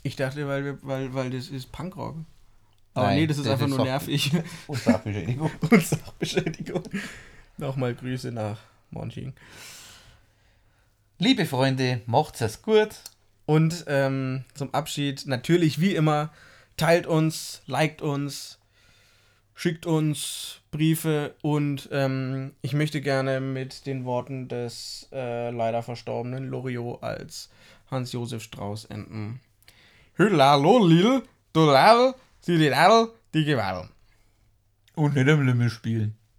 Speaker 1: Ich dachte, weil, wir, weil, weil das ist Punkrock. Aber Nein, nee, das ist das einfach ist nur nervig.
Speaker 2: Und Sachbeschädigung.
Speaker 1: und Sachbeschädigung. Nochmal Grüße nach Monching.
Speaker 2: Liebe Freunde, macht's es gut.
Speaker 1: Und ähm, zum Abschied natürlich wie immer, teilt uns, liked uns, schickt uns Briefe und ähm, ich möchte gerne mit den Worten des äh, leider verstorbenen Loriot als Hans-Josef Strauß enden. Hüllalo, Lil, du Lal, sie die Gewalt.
Speaker 2: Und nicht am Lümmel spielen.